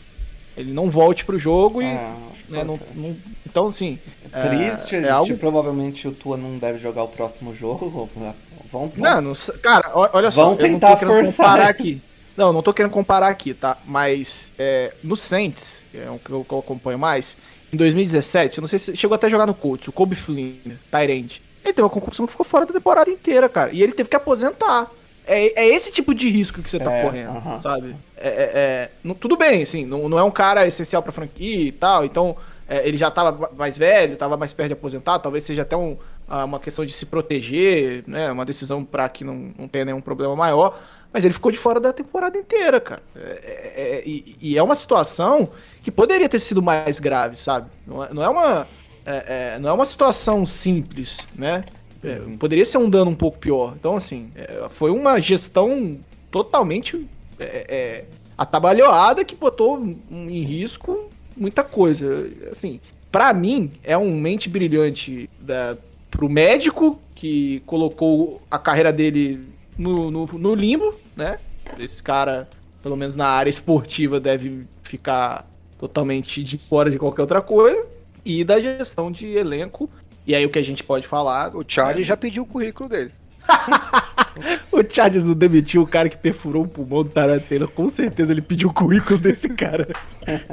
ele não volte pro jogo e. Ah, acho né, não- não- então, assim. É triste, é a gente, algo- provavelmente o Tua não deve jogar o próximo jogo. [LAUGHS] Vamos, Não, não sei- cara, olha só. Vão eu não tentar forçar. aqui. Não, não tô querendo comparar aqui, tá? Mas é, no Saints, que é o que eu, que eu acompanho mais, em 2017, eu não sei se chegou até a jogar no Colts, o Kobe Flynn, Tyrande. Ele teve uma concussão que ficou fora da temporada inteira, cara. E ele teve que aposentar. É, é esse tipo de risco que você tá É, correndo, aham. sabe? É, é- é- não- tudo bem, assim, não, não é um cara essencial pra franquia e tal, então é, ele já tava mais velho, tava mais perto de aposentar, talvez seja até um- uma questão de se proteger, né? Uma decisão pra que não, não tenha nenhum problema maior. Mas ele ficou de fora da temporada inteira, cara. É- é- e, e é uma situação que poderia ter sido mais grave, sabe? Não é, não é uma. é- não é uma situação simples, né? É, Uhum. Poderia ser um dano um pouco pior. Então, assim, é, foi uma gestão totalmente é, é, atabalhoada que botou em risco muita coisa. Assim, para mim, é um mente brilhante da, pro médico que colocou a carreira dele no, no, no limbo, né? Esse cara, pelo menos na área esportiva, deve ficar totalmente de fora de qualquer outra coisa. E da gestão de elenco. E aí o que a gente pode falar. O Charlie né? já pediu o currículo dele. [LAUGHS] O Charles não demitiu o cara que perfurou o pulmão do Tarantino. Com certeza ele pediu o currículo desse cara.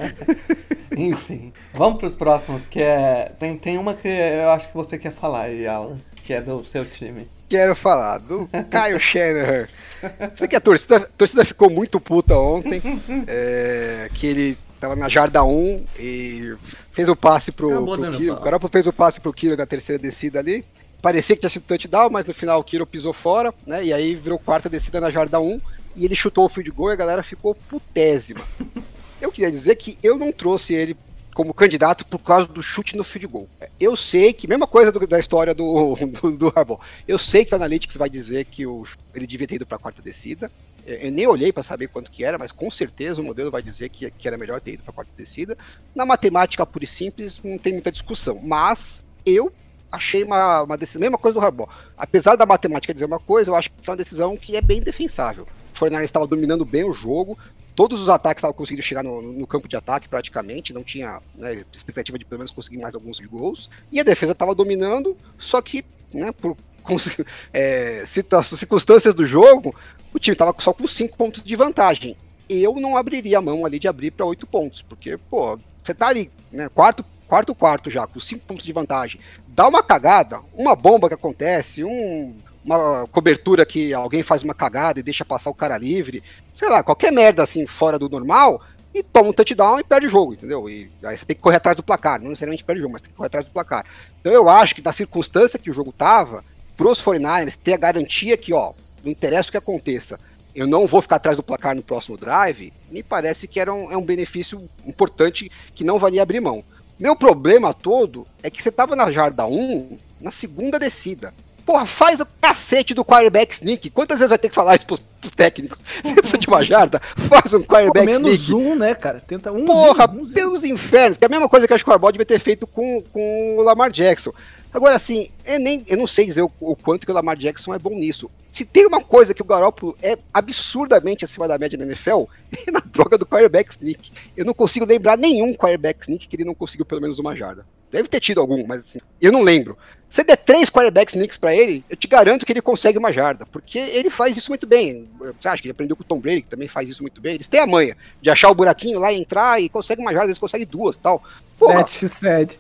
[LAUGHS] Enfim, vamos pros próximos, que é. Tem, tem uma que eu acho que você quer falar aí, Alan, que é do seu time. Quero falar do Kyle Shanahan. Sei que a torcida, a torcida ficou muito puta ontem. [LAUGHS] é, que ele tava na jarda 1 e fez o passe pro, Acabou pro Kiro. O Garoppolo fez o passe pro Kiro na terceira descida ali. Parecia que tinha sido touchdown, mas no final o Kiro pisou fora, né? E aí virou quarta descida na jarda 1 e ele chutou o field goal e a galera ficou putésima. [LAUGHS] Eu queria dizer que eu não trouxe ele como candidato por causa do chute no field goal. Eu sei que, mesma coisa do- da história do, [LAUGHS] do, do Harbaugh, eu sei que o Analytics vai dizer que o, ele devia ter ido para a quarta descida. Eu nem olhei para saber quanto que era, mas com certeza o modelo vai dizer que, que era melhor ter ido para quarta descida. Na matemática pura e simples, não tem muita discussão. Mas eu achei uma, uma decisão, mesma coisa do Harbaugh. Apesar da matemática dizer uma coisa, eu acho que é uma decisão que é bem defensável. O Fortnite estava dominando bem o jogo, todos os ataques estavam conseguindo chegar no, no campo de ataque praticamente, não tinha né, expectativa de pelo menos conseguir mais alguns gols. E a defesa estava dominando, só que, né, por [LAUGHS] cons- é, situa- circunstâncias do jogo, o time estava só com 5 pontos de vantagem. Eu não abriria a mão ali de abrir para 8 pontos, porque, pô, você tá ali, né, quarto, quarto, quarto já, com 5 pontos de vantagem. Dá uma cagada, uma bomba que acontece, um, uma cobertura que alguém faz uma cagada e deixa passar o cara livre, sei lá, qualquer merda assim fora do normal, e toma um touchdown e perde o jogo, entendeu? E aí você tem que correr atrás do placar, não necessariamente perde o jogo, mas tem que correr atrás do placar. Então eu acho que da circunstância que o jogo tava, pros 49ers ter a garantia que, ó, não interessa o que aconteça, eu não vou ficar atrás do placar no próximo drive, me parece que era um, é um benefício importante que não valia abrir mão. Meu problema todo é que você tava na jarda 1, na segunda descida. Porra, faz o cacete do quarterback sneak. Quantas vezes vai ter que falar isso pros, pros técnicos? [LAUGHS] Você precisa de uma jarda? Faz um Pelo quarterback menos sneak. um, né, cara? Tenta um. Porra, pelos infernos. Que é a mesma coisa que acho que o Harbaugh devia ter feito com, com o Lamar Jackson. Agora, assim, eu, nem, eu não sei dizer o, o quanto que o Lamar Jackson é bom nisso. Se tem uma coisa que o Garoppolo é absurdamente acima da média da NFL, [LAUGHS] é na droga do quarterback sneak. Eu não consigo lembrar nenhum quarterback sneak que ele não conseguiu pelo menos uma jarda. Deve ter tido algum, mas assim, eu não lembro. Se der três quarterback sneaks pra ele, eu te garanto que ele consegue uma jarda, porque ele faz isso muito bem. Você acha que ele aprendeu com o Tom Brady, que também faz isso muito bem? Eles têm a manha de achar o buraquinho lá e entrar e consegue uma jarda, às vezes consegue duas tal. Porra, Net sad.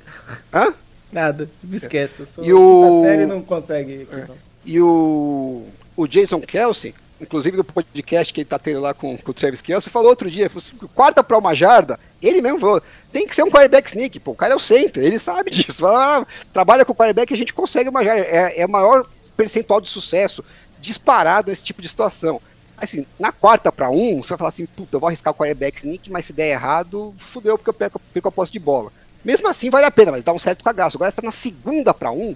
hã? Nada, me esquece. Eu sou... O- A série não consegue. não. E o, o Jason Kelsey, inclusive no podcast que ele tá tendo lá com, com o Travis Kelsey, falou outro dia, assim, quarta pra uma jarda, ele mesmo falou, tem que ser um quarterback sneak, pô, o cara é o center, ele sabe [LAUGHS] disso, ah, trabalha com o quarterback e a gente consegue uma jarda, é, é o maior percentual de sucesso disparado nesse tipo de situação. Assim, na quarta pra um, você vai falar assim, puta, eu vou arriscar o quarterback sneak, mas se der errado, fudeu porque eu perco, perco a posse de bola. Mesmo assim, vale a pena, mas dá um certo cagaço. Agora você tá na segunda pra um,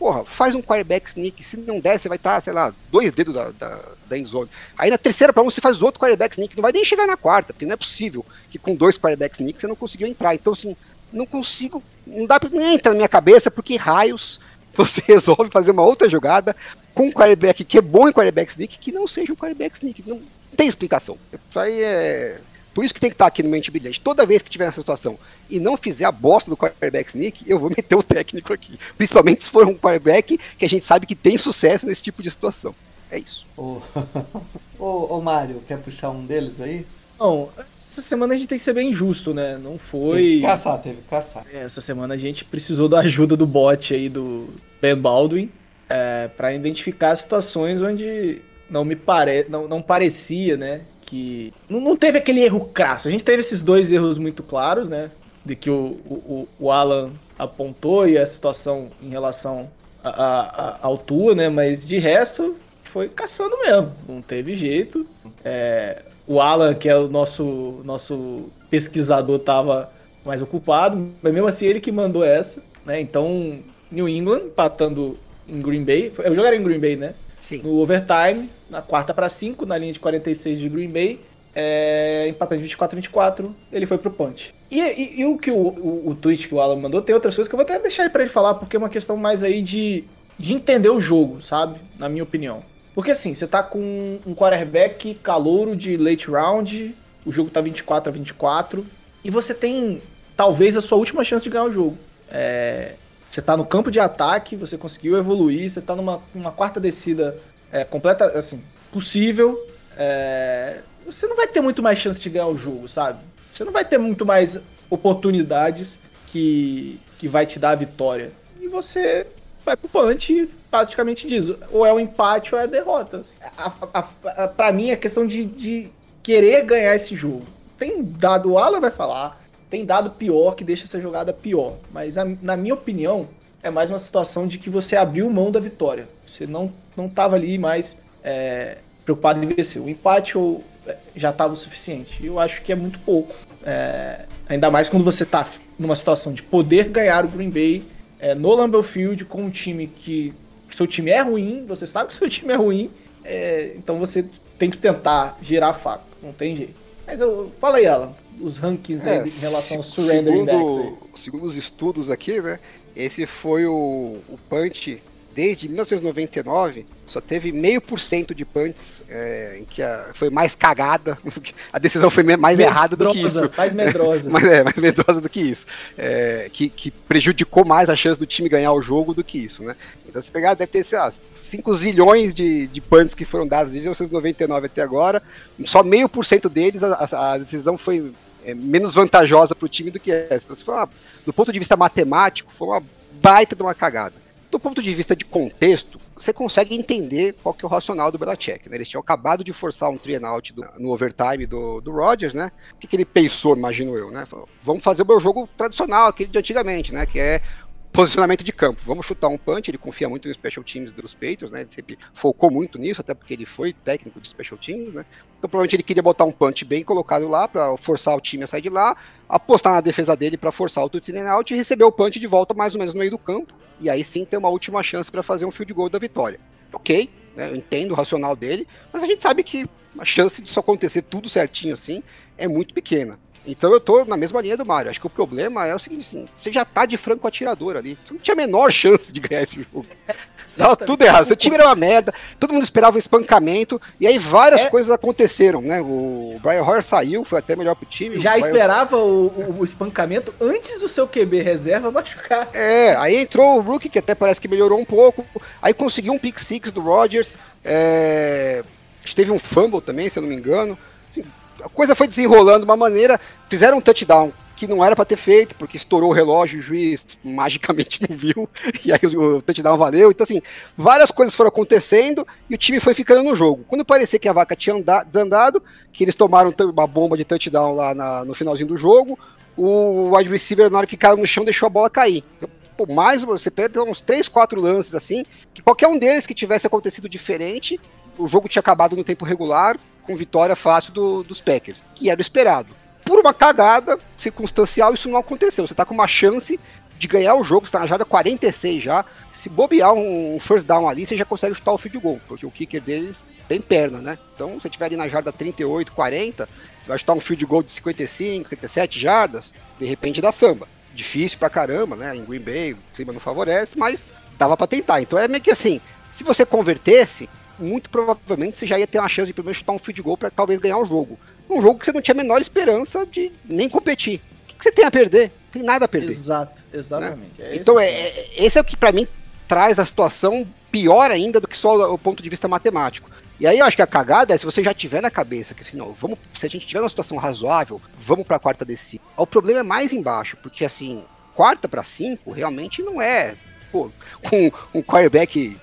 porra, faz um quarterback sneak. Se não der, você vai estar, sei lá, dois dedos da, da, da endzone. Aí na terceira pra um, você faz outro quarterback sneak. Não vai nem chegar na quarta, porque não é possível que com dois quarterback sneak você não conseguiu entrar. Então, assim, não consigo, não dá pra, nem entra na minha cabeça, porque raios [LAUGHS] você resolve fazer uma outra jogada com um quarterback que é bom em quarterback sneak, que não seja um quarterback sneak. Não tem explicação. Isso aí é. Por isso que tem que estar aqui no Mente Brilhante. Toda vez que tiver nessa situação e não fizer a bosta do quarterback sneak, eu vou [LAUGHS] meter o técnico aqui. Principalmente se for um quarterback que a gente sabe que tem sucesso nesse tipo de situação. É isso. Ô, [LAUGHS] ô, ô Mário, quer puxar um deles aí? Bom, essa semana a gente tem que ser bem justo, né? Não Teve que foi. caçar, teve que caçar. Essa semana a gente precisou da ajuda do bot aí do Ben Baldwin é, para identificar situações onde não me pare... não, não parecia, né? Que não, não teve aquele erro crasso. A gente teve esses dois erros muito claros, né? De que o, o, o Alan apontou e a situação em relação a- a- a- ao Tua, né? Mas de resto foi caçando mesmo. Não teve jeito. É, o Alan, que é o nosso, nosso pesquisador, tava mais ocupado, mas mesmo assim ele que mandou essa, né? Então, New England empatando em Green Bay. Jogo era em Green Bay, né? Sim. no overtime, na quarta para 5, na linha de 46 de Green Bay, é, empatando de 24 a 24, ele foi pro punch. E, e- e o que o, o, o tweet que o Alan mandou, tem outras coisas que eu vou até deixar ele pra ele falar, porque é uma questão mais aí de, de entender o jogo, sabe? Na minha opinião. Porque assim, você tá com um quarterback calouro de late round, o jogo tá 24 a 24, e você tem talvez a sua última chance de ganhar o jogo. É, você tá no campo de ataque, você conseguiu evoluir, você tá numa, numa quarta descida é, completa, assim, possível. é, você não vai ter muito mais chance de ganhar o jogo, sabe? Você não vai ter muito mais oportunidades que, que vai te dar a vitória. E você vai pro punch e praticamente diz, ou é o empate ou é a derrota. A, a, a, pra mim é questão de, de querer ganhar esse jogo. Tem dado, o Alan vai falar, tem dado pior que deixa essa jogada pior. Mas a- na minha opinião, é mais uma situação de que você abriu mão da vitória. Você não, não tava ali mais é, preocupado em vencer. O empate ou, é, já estava o suficiente. Eu acho que é muito pouco. É, ainda mais quando você tá numa situação de poder ganhar o Green Bay é, no Lambeau Field com um time que seu time é ruim, você sabe que seu time é ruim, é, então você tem que tentar girar a faca, não tem jeito. Mas eu, fala aí, Alan, os rankings aí É, em relação ao Surrender segundo, Index. aí. Segundo os estudos aqui, né? Esse foi o, o punch desde 1999. Só teve meio por cento de punts é, em que a, foi mais cagada. [LAUGHS] A decisão foi mais errada do que isso. [LAUGHS] Mais medrosa. [LAUGHS] Mas é, mais medrosa do que isso. É, que, que prejudicou mais a chance do time ganhar o jogo do que isso, né? Então, se pegar, deve ter, sei lá, 5 zilhões de, de punts que foram dados desde 1999 até agora. Só meio por cento deles a, a- a decisão foi é, menos vantajosa para o time do que essa. Então, for uma- do ponto de vista matemático, foi uma baita de uma cagada. Do ponto de vista de contexto, você consegue entender qual que é o racional do Belichick. Né? Eles tinham acabado de forçar um three out no overtime do, do Rodgers, né? O que, que ele pensou, imagino eu, né? Falou, Vamos fazer o meu jogo tradicional, aquele de antigamente, né? Que é posicionamento de campo. Vamos chutar um punch, ele confia muito no special teams dos Patriots, né? Ele sempre focou muito nisso, até porque ele foi técnico de special teams, né? Então provavelmente ele queria botar um punch bem colocado lá para forçar o time a sair de lá, apostar na defesa dele para forçar o and out e receber o punch de volta mais ou menos no meio do campo. E aí sim ter uma última chance para fazer um field goal da vitória. Ok, né? Eu entendo o racional dele, mas a gente sabe que a chance disso acontecer tudo certinho assim é muito pequena. Então eu tô na mesma linha do Mario. Acho que o problema é o seguinte, assim, você já tá de franco atirador ali. Você não tinha a menor [LAUGHS] chance de ganhar esse jogo. [LAUGHS] Tava tudo errado. Seu time era uma merda, todo mundo esperava um espancamento, e aí várias É. coisas aconteceram, né? O Brian Hoyer saiu, foi até melhor pro time. Já o Brian- esperava o, o- o espancamento antes do seu QB reserva [LAUGHS] machucar. É, aí entrou o Rookie, que até parece que melhorou um pouco. Aí conseguiu um pick six do Rodgers. É... Teve um fumble também, se eu não me engano. A coisa foi desenrolando de uma maneira. Fizeram um touchdown que não era pra ter feito, porque estourou o relógio o juiz [LAUGHS] magicamente não viu. [LAUGHS] E aí o, o touchdown valeu. Então, assim, várias coisas foram acontecendo e o time foi ficando no jogo. Quando parecia que a vaca tinha anda- desandado, que eles tomaram uma bomba de touchdown lá na- no finalzinho do jogo, o wide receiver, na hora que caiu no chão, deixou a bola cair. Pô, mais você pega uns 3, 4 lances assim, que qualquer um deles que tivesse acontecido diferente, o jogo tinha acabado no tempo regular, com vitória fácil do- dos Packers, que era o esperado. Por uma cagada circunstancial, isso não aconteceu. Você tá com uma chance de ganhar o jogo, você tá na jarda 46 já. Se bobear um first down ali, você já consegue chutar o field goal, porque o kicker deles tem perna, né? Então, se você tiver ali na jarda 38, 40, você vai chutar um field goal de 55, 57 jardas, de repente dá samba. Difícil pra caramba, né? Em Green Bay, o clima não favorece, mas dava pra tentar. Então é meio que assim, se você convertesse, muito provavelmente você já ia ter uma chance de pelo menos chutar um field goal pra talvez ganhar o jogo. Um jogo que você não tinha a menor esperança de nem competir. O que você tem a perder? Não tem nada a perder. Exato, exatamente. É esse Então, é, é- esse é o que pra mim traz a situação pior ainda do que só o, ponto de vista matemático. E aí eu acho que a cagada é se você já tiver na cabeça que assim, não, vamos, se a gente tiver uma situação razoável, vamos pra quarta descida. O problema é mais embaixo, porque assim, quarta pra cinco realmente não é, pô, com [LAUGHS] um quarterback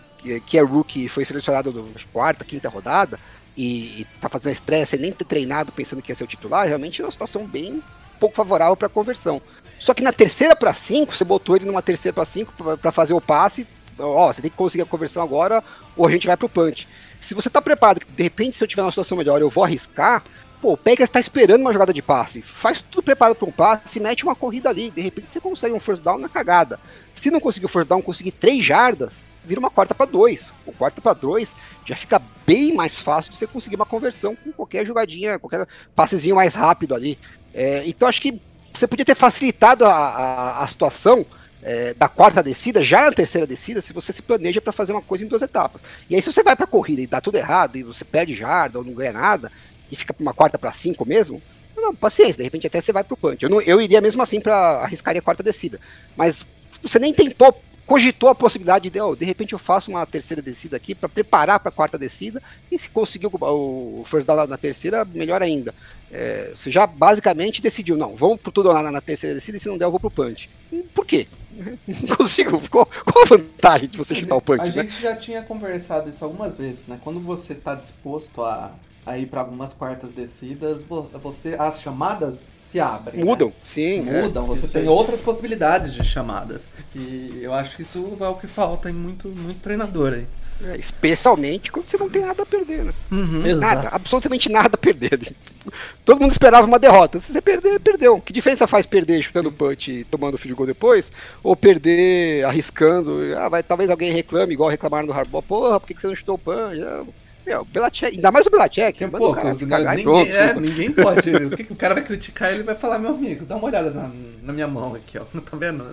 que, é rookie e foi selecionado na quarta, quinta rodada e, e tá fazendo estresse sem nem ter treinado pensando que ia ser o titular, realmente é uma situação bem pouco favorável pra conversão. Só que na terceira para cinco, você botou ele numa terceira para cinco para fazer o passe. Ó, você tem que conseguir a conversão agora ou a gente vai pro punch. Se você tá preparado, de repente se eu tiver uma situação melhor eu vou arriscar, pô, o Packers tá esperando uma jogada de passe. Faz tudo preparado para um passe, mete uma corrida ali, de repente você consegue um first down na cagada. Se não conseguir o first down, conseguir três jardas, vira uma quarta para dois. O quarta para dois já fica bem mais fácil de você conseguir uma conversão com qualquer jogadinha, qualquer passezinho mais rápido ali. É, então acho que você podia ter facilitado a, a, a situação é, da quarta descida, já na terceira descida, se você se planeja para fazer uma coisa em duas etapas. E aí, se você vai para a corrida e dá tudo errado, e você perde jarda ou não ganha nada, e fica pra uma quarta para cinco mesmo, não, paciência, de repente até você vai pro punch. Eu, não, eu iria mesmo assim para arriscar a quarta descida. Mas você nem tentou, cogitou a possibilidade de, oh, de repente eu faço uma terceira descida aqui para preparar para a quarta descida, e se conseguir o, o first down na terceira, melhor ainda. É, você já basicamente decidiu, não, vamos por tudo lá na, na terceira descida, e se não der, eu vou pro punch. Por quê? [LAUGHS] Não consigo. Qual, qual a vantagem de você chutar o punch? A né? gente já tinha conversado isso algumas vezes, né? Quando você tá disposto a, a ir para algumas quartas descidas, vo- você as chamadas se abrem. né? Mudam, sim. é. Mudam, você Isso tem aí. outras possibilidades de chamadas. E eu acho que isso é o que falta em muito, muito treinador aí. É, especialmente quando você não tem nada a perder, né? Uhum. Nada, absolutamente nada a perder. [LAUGHS] Todo mundo esperava uma derrota. Se você perder, perdeu. Que diferença faz perder chutando punch e tomando field goal depois? Ou perder arriscando? Ah, vai, talvez alguém reclame, igual reclamaram do Harbaugh. Porra, por que que você não chutou o punch? Ah, meu, Belichick, ainda mais o Belichick. Manda o pouco, cara né? e ninguém, pronto. é, ninguém pode. o que, que o cara vai criticar, ele vai falar, meu amigo, dá uma olhada na, na minha mão aqui, ó. [LAUGHS] Tá vendo?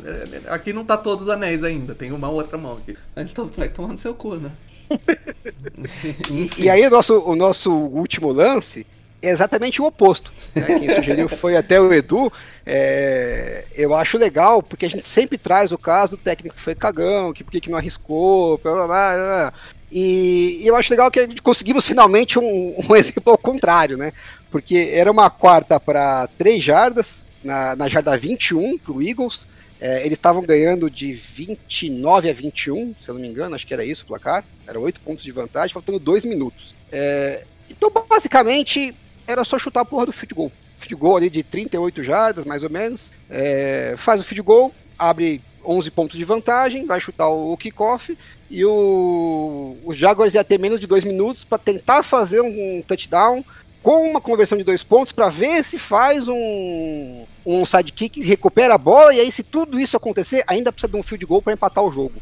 Aqui não tá todos os anéis ainda, tem uma outra mão aqui. Então vai tomando seu cu, né? [LAUGHS] E aí o nosso, o nosso último lance é exatamente o oposto. né? Quem sugeriu foi até o Edu. É, eu acho legal, porque a gente sempre traz o caso do técnico que foi cagão, que por que não arriscou, blá, blá, blá. E, e eu acho legal que conseguimos finalmente um, um [LAUGHS] exemplo ao contrário, né? Porque era uma quarta para 3 jardas, na, na jarda 21 para o Eagles. É, eles estavam ganhando de 29 a 21, se eu não me engano, acho que era isso o placar. Era 8 pontos de vantagem, faltando 2 minutos. É, então, basicamente, era só chutar a porra do field goal. Field goal ali de 38 jardas, mais ou menos. É, faz o field goal, abre 11 pontos de vantagem, vai chutar o kickoff. E o, o Jaguars ia ter menos de 2 minutos para tentar fazer um, touchdown com uma conversão de dois pontos para ver se faz um, um sidekick, recupera a bola, e aí se tudo isso acontecer, ainda precisa de um field goal para empatar o jogo.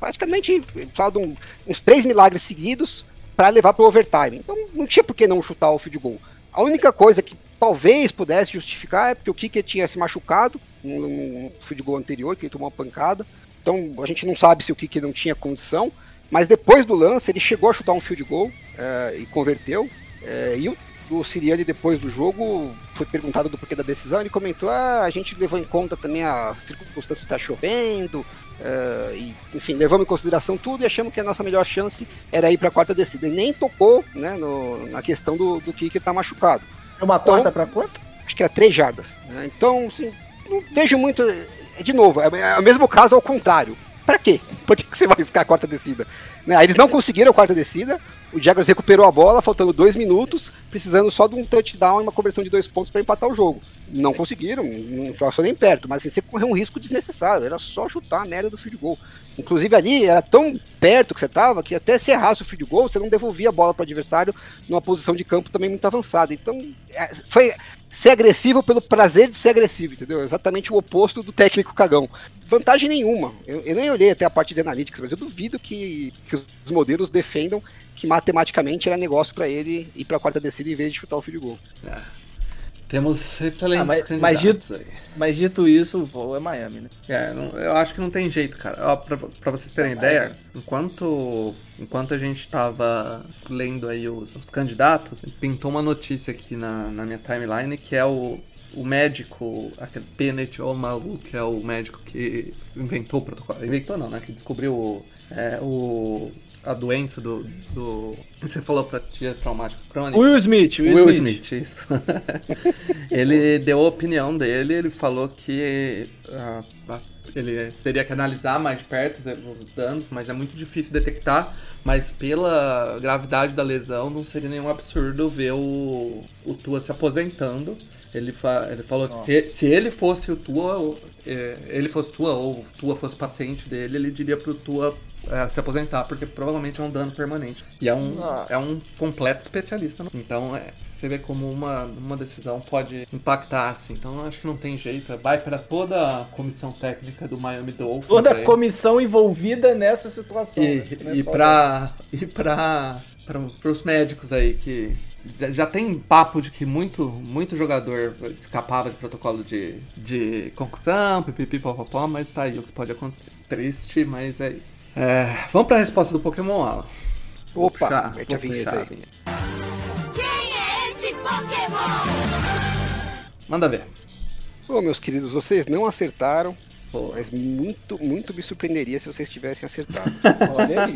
Praticamente precisava um- uns três milagres seguidos para levar para o overtime. Então não tinha por que não chutar o field goal. A única coisa que talvez pudesse justificar é porque o kicker tinha se machucado no, no field goal anterior, que ele tomou uma pancada. Então a gente não sabe se o kicker não tinha condição, mas depois do lance ele chegou a chutar um field goal eh, e converteu. Eh, e o, o Siriani, depois do jogo, foi perguntado do porquê da decisão. Ele comentou: ah, a gente levou em conta também a circunstância que está chovendo, eh, e, enfim, levamos em consideração tudo e achamos que a nossa melhor chance era ir para a quarta descida. E nem tocou né, no- na questão do, do kicker estar machucado É uma quarta pra quanto? acho que era três jardas. né? Então, assim, não vejo muito. É, De novo, é, é o mesmo caso ao contrário. Pra quê? Por que que você vai riscar a quarta descida? Né, Eles não conseguiram a quarta descida. O Jaguars recuperou a bola, faltando dois minutos, precisando só de um touchdown e uma conversão de dois pontos para empatar o jogo. Não conseguiram, não passou nem perto, mas assim, você correu um risco desnecessário. Era só chutar a merda do field goal. Inclusive ali era tão perto que você tava que até se errasse o field goal, você não devolvia a bola para o adversário numa posição de campo também muito avançada. Então, é, foi ser agressivo pelo prazer de ser agressivo, entendeu? Exatamente o oposto do técnico cagão. Vantagem nenhuma. Eu, eu nem olhei até a parte de analytics, mas eu duvido que, que os modelos defendam que matematicamente era negócio para ele ir para a quarta descida em vez de chutar o field goal. Temos excelentes Ah, mas- mas candidatos dito- aí. Mas dito isso, o voo é Miami, né? É, não- eu acho que não tem jeito, cara. Ó, pra, pra vocês terem ideia, enquanto, enquanto a gente tava lendo aí os, os candidatos, pintou uma notícia aqui na, na minha timeline que é o, o médico, aquele Bennett Omalu, que é o médico que inventou o protocolo. Inventou não, né? Que descobriu é, o, a doença do, do. Você falou pra tia traumático crônico. Will Smith, Will, Will Smith. Smith, isso. [LAUGHS] ele deu a opinião dele, ele falou que ah, ele teria que analisar mais perto os, os danos, mas é muito difícil detectar. Mas pela gravidade da lesão, não seria nenhum absurdo ver o, o Tua se aposentando. Ele, fa ele falou que se, se ele fosse o Tua, eh, ele fosse Tua ou Tua fosse paciente dele, ele diria pro Tua eh, se aposentar, porque provavelmente é um dano permanente. E é um, Nossa. é um completo especialista. né? Então, é, você vê como uma, uma decisão pode impactar, assim. Então eu acho que não tem jeito. Vai pra toda a comissão técnica do Miami Dolphins. Toda a comissão envolvida nessa situação. E, né? É e pra. E pra. pra pros médicos aí que. Já, já tem papo de que muito, muito jogador escapava de protocolo de, de concussão, pipipi, popopó, mas tá aí o que pode acontecer. Triste, mas é isso. É, vamos pra resposta do Pokémon Alan. Vou Opa, puxar, mete a vinheta puxar aí. Quem é esse Pokémon? Manda ver. Ô, meus queridos, vocês não acertaram, Pô, mas muito, muito me surpreenderia se vocês tivessem acertado. [LAUGHS] Olha aí.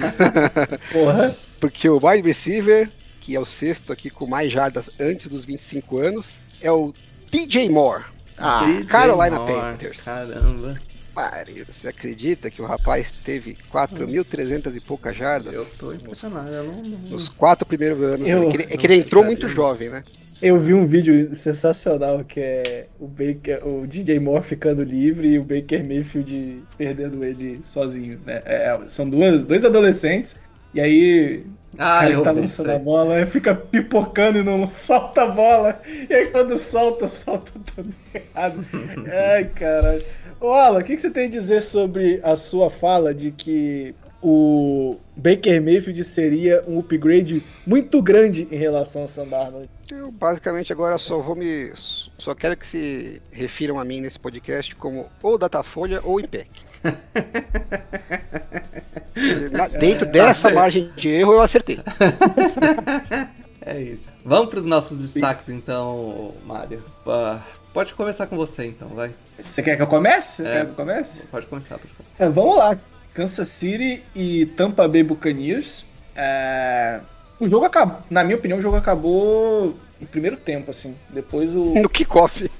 Porra. Porque o wide receiver, que é o sexto aqui com mais jardas antes dos 25 anos, é o DJ Moore. Ah, Carolina Moore, Panthers. Caramba. Pare, você acredita que o rapaz teve 4.300 e poucas jardas? Eu tô impressionado. Eu não, não- Nos quatro primeiros anos. Eu- né? É que ele- é que ele entrou muito jovem, né? Eu vi um vídeo sensacional que é o Baker, o DJ Moore ficando livre e o Baker Mayfield perdendo ele sozinho, né? É, são duas, dois adolescentes e aí Ah, o cara tá lançando a bola, fica pipocando e não solta a bola. E aí quando solta, [LAUGHS] solta tudo errado. Ai, caralho. Ô, Alan, o que, que você tem a dizer sobre a sua fala de que o Baker Mayfield seria um upgrade muito grande em relação ao Sam Darnold? Eu basicamente agora só vou me. Só quero que se refiram a mim nesse podcast como ou Datafolha ou IPEC. Na- [LAUGHS] dentro dessa certo. margem de erro eu acertei. [LAUGHS] É isso. Vamos pros nossos destaques então, Mário. Pode começar com você então, vai. Você quer que eu comece? É. quer que eu comece? Pode começar, pode começar. É, vamos lá. Kansas City e Tampa Bay Buccaneers. É, O jogo acabou, na minha opinião, o jogo acabou no primeiro tempo, assim. Depois o. No kickoff.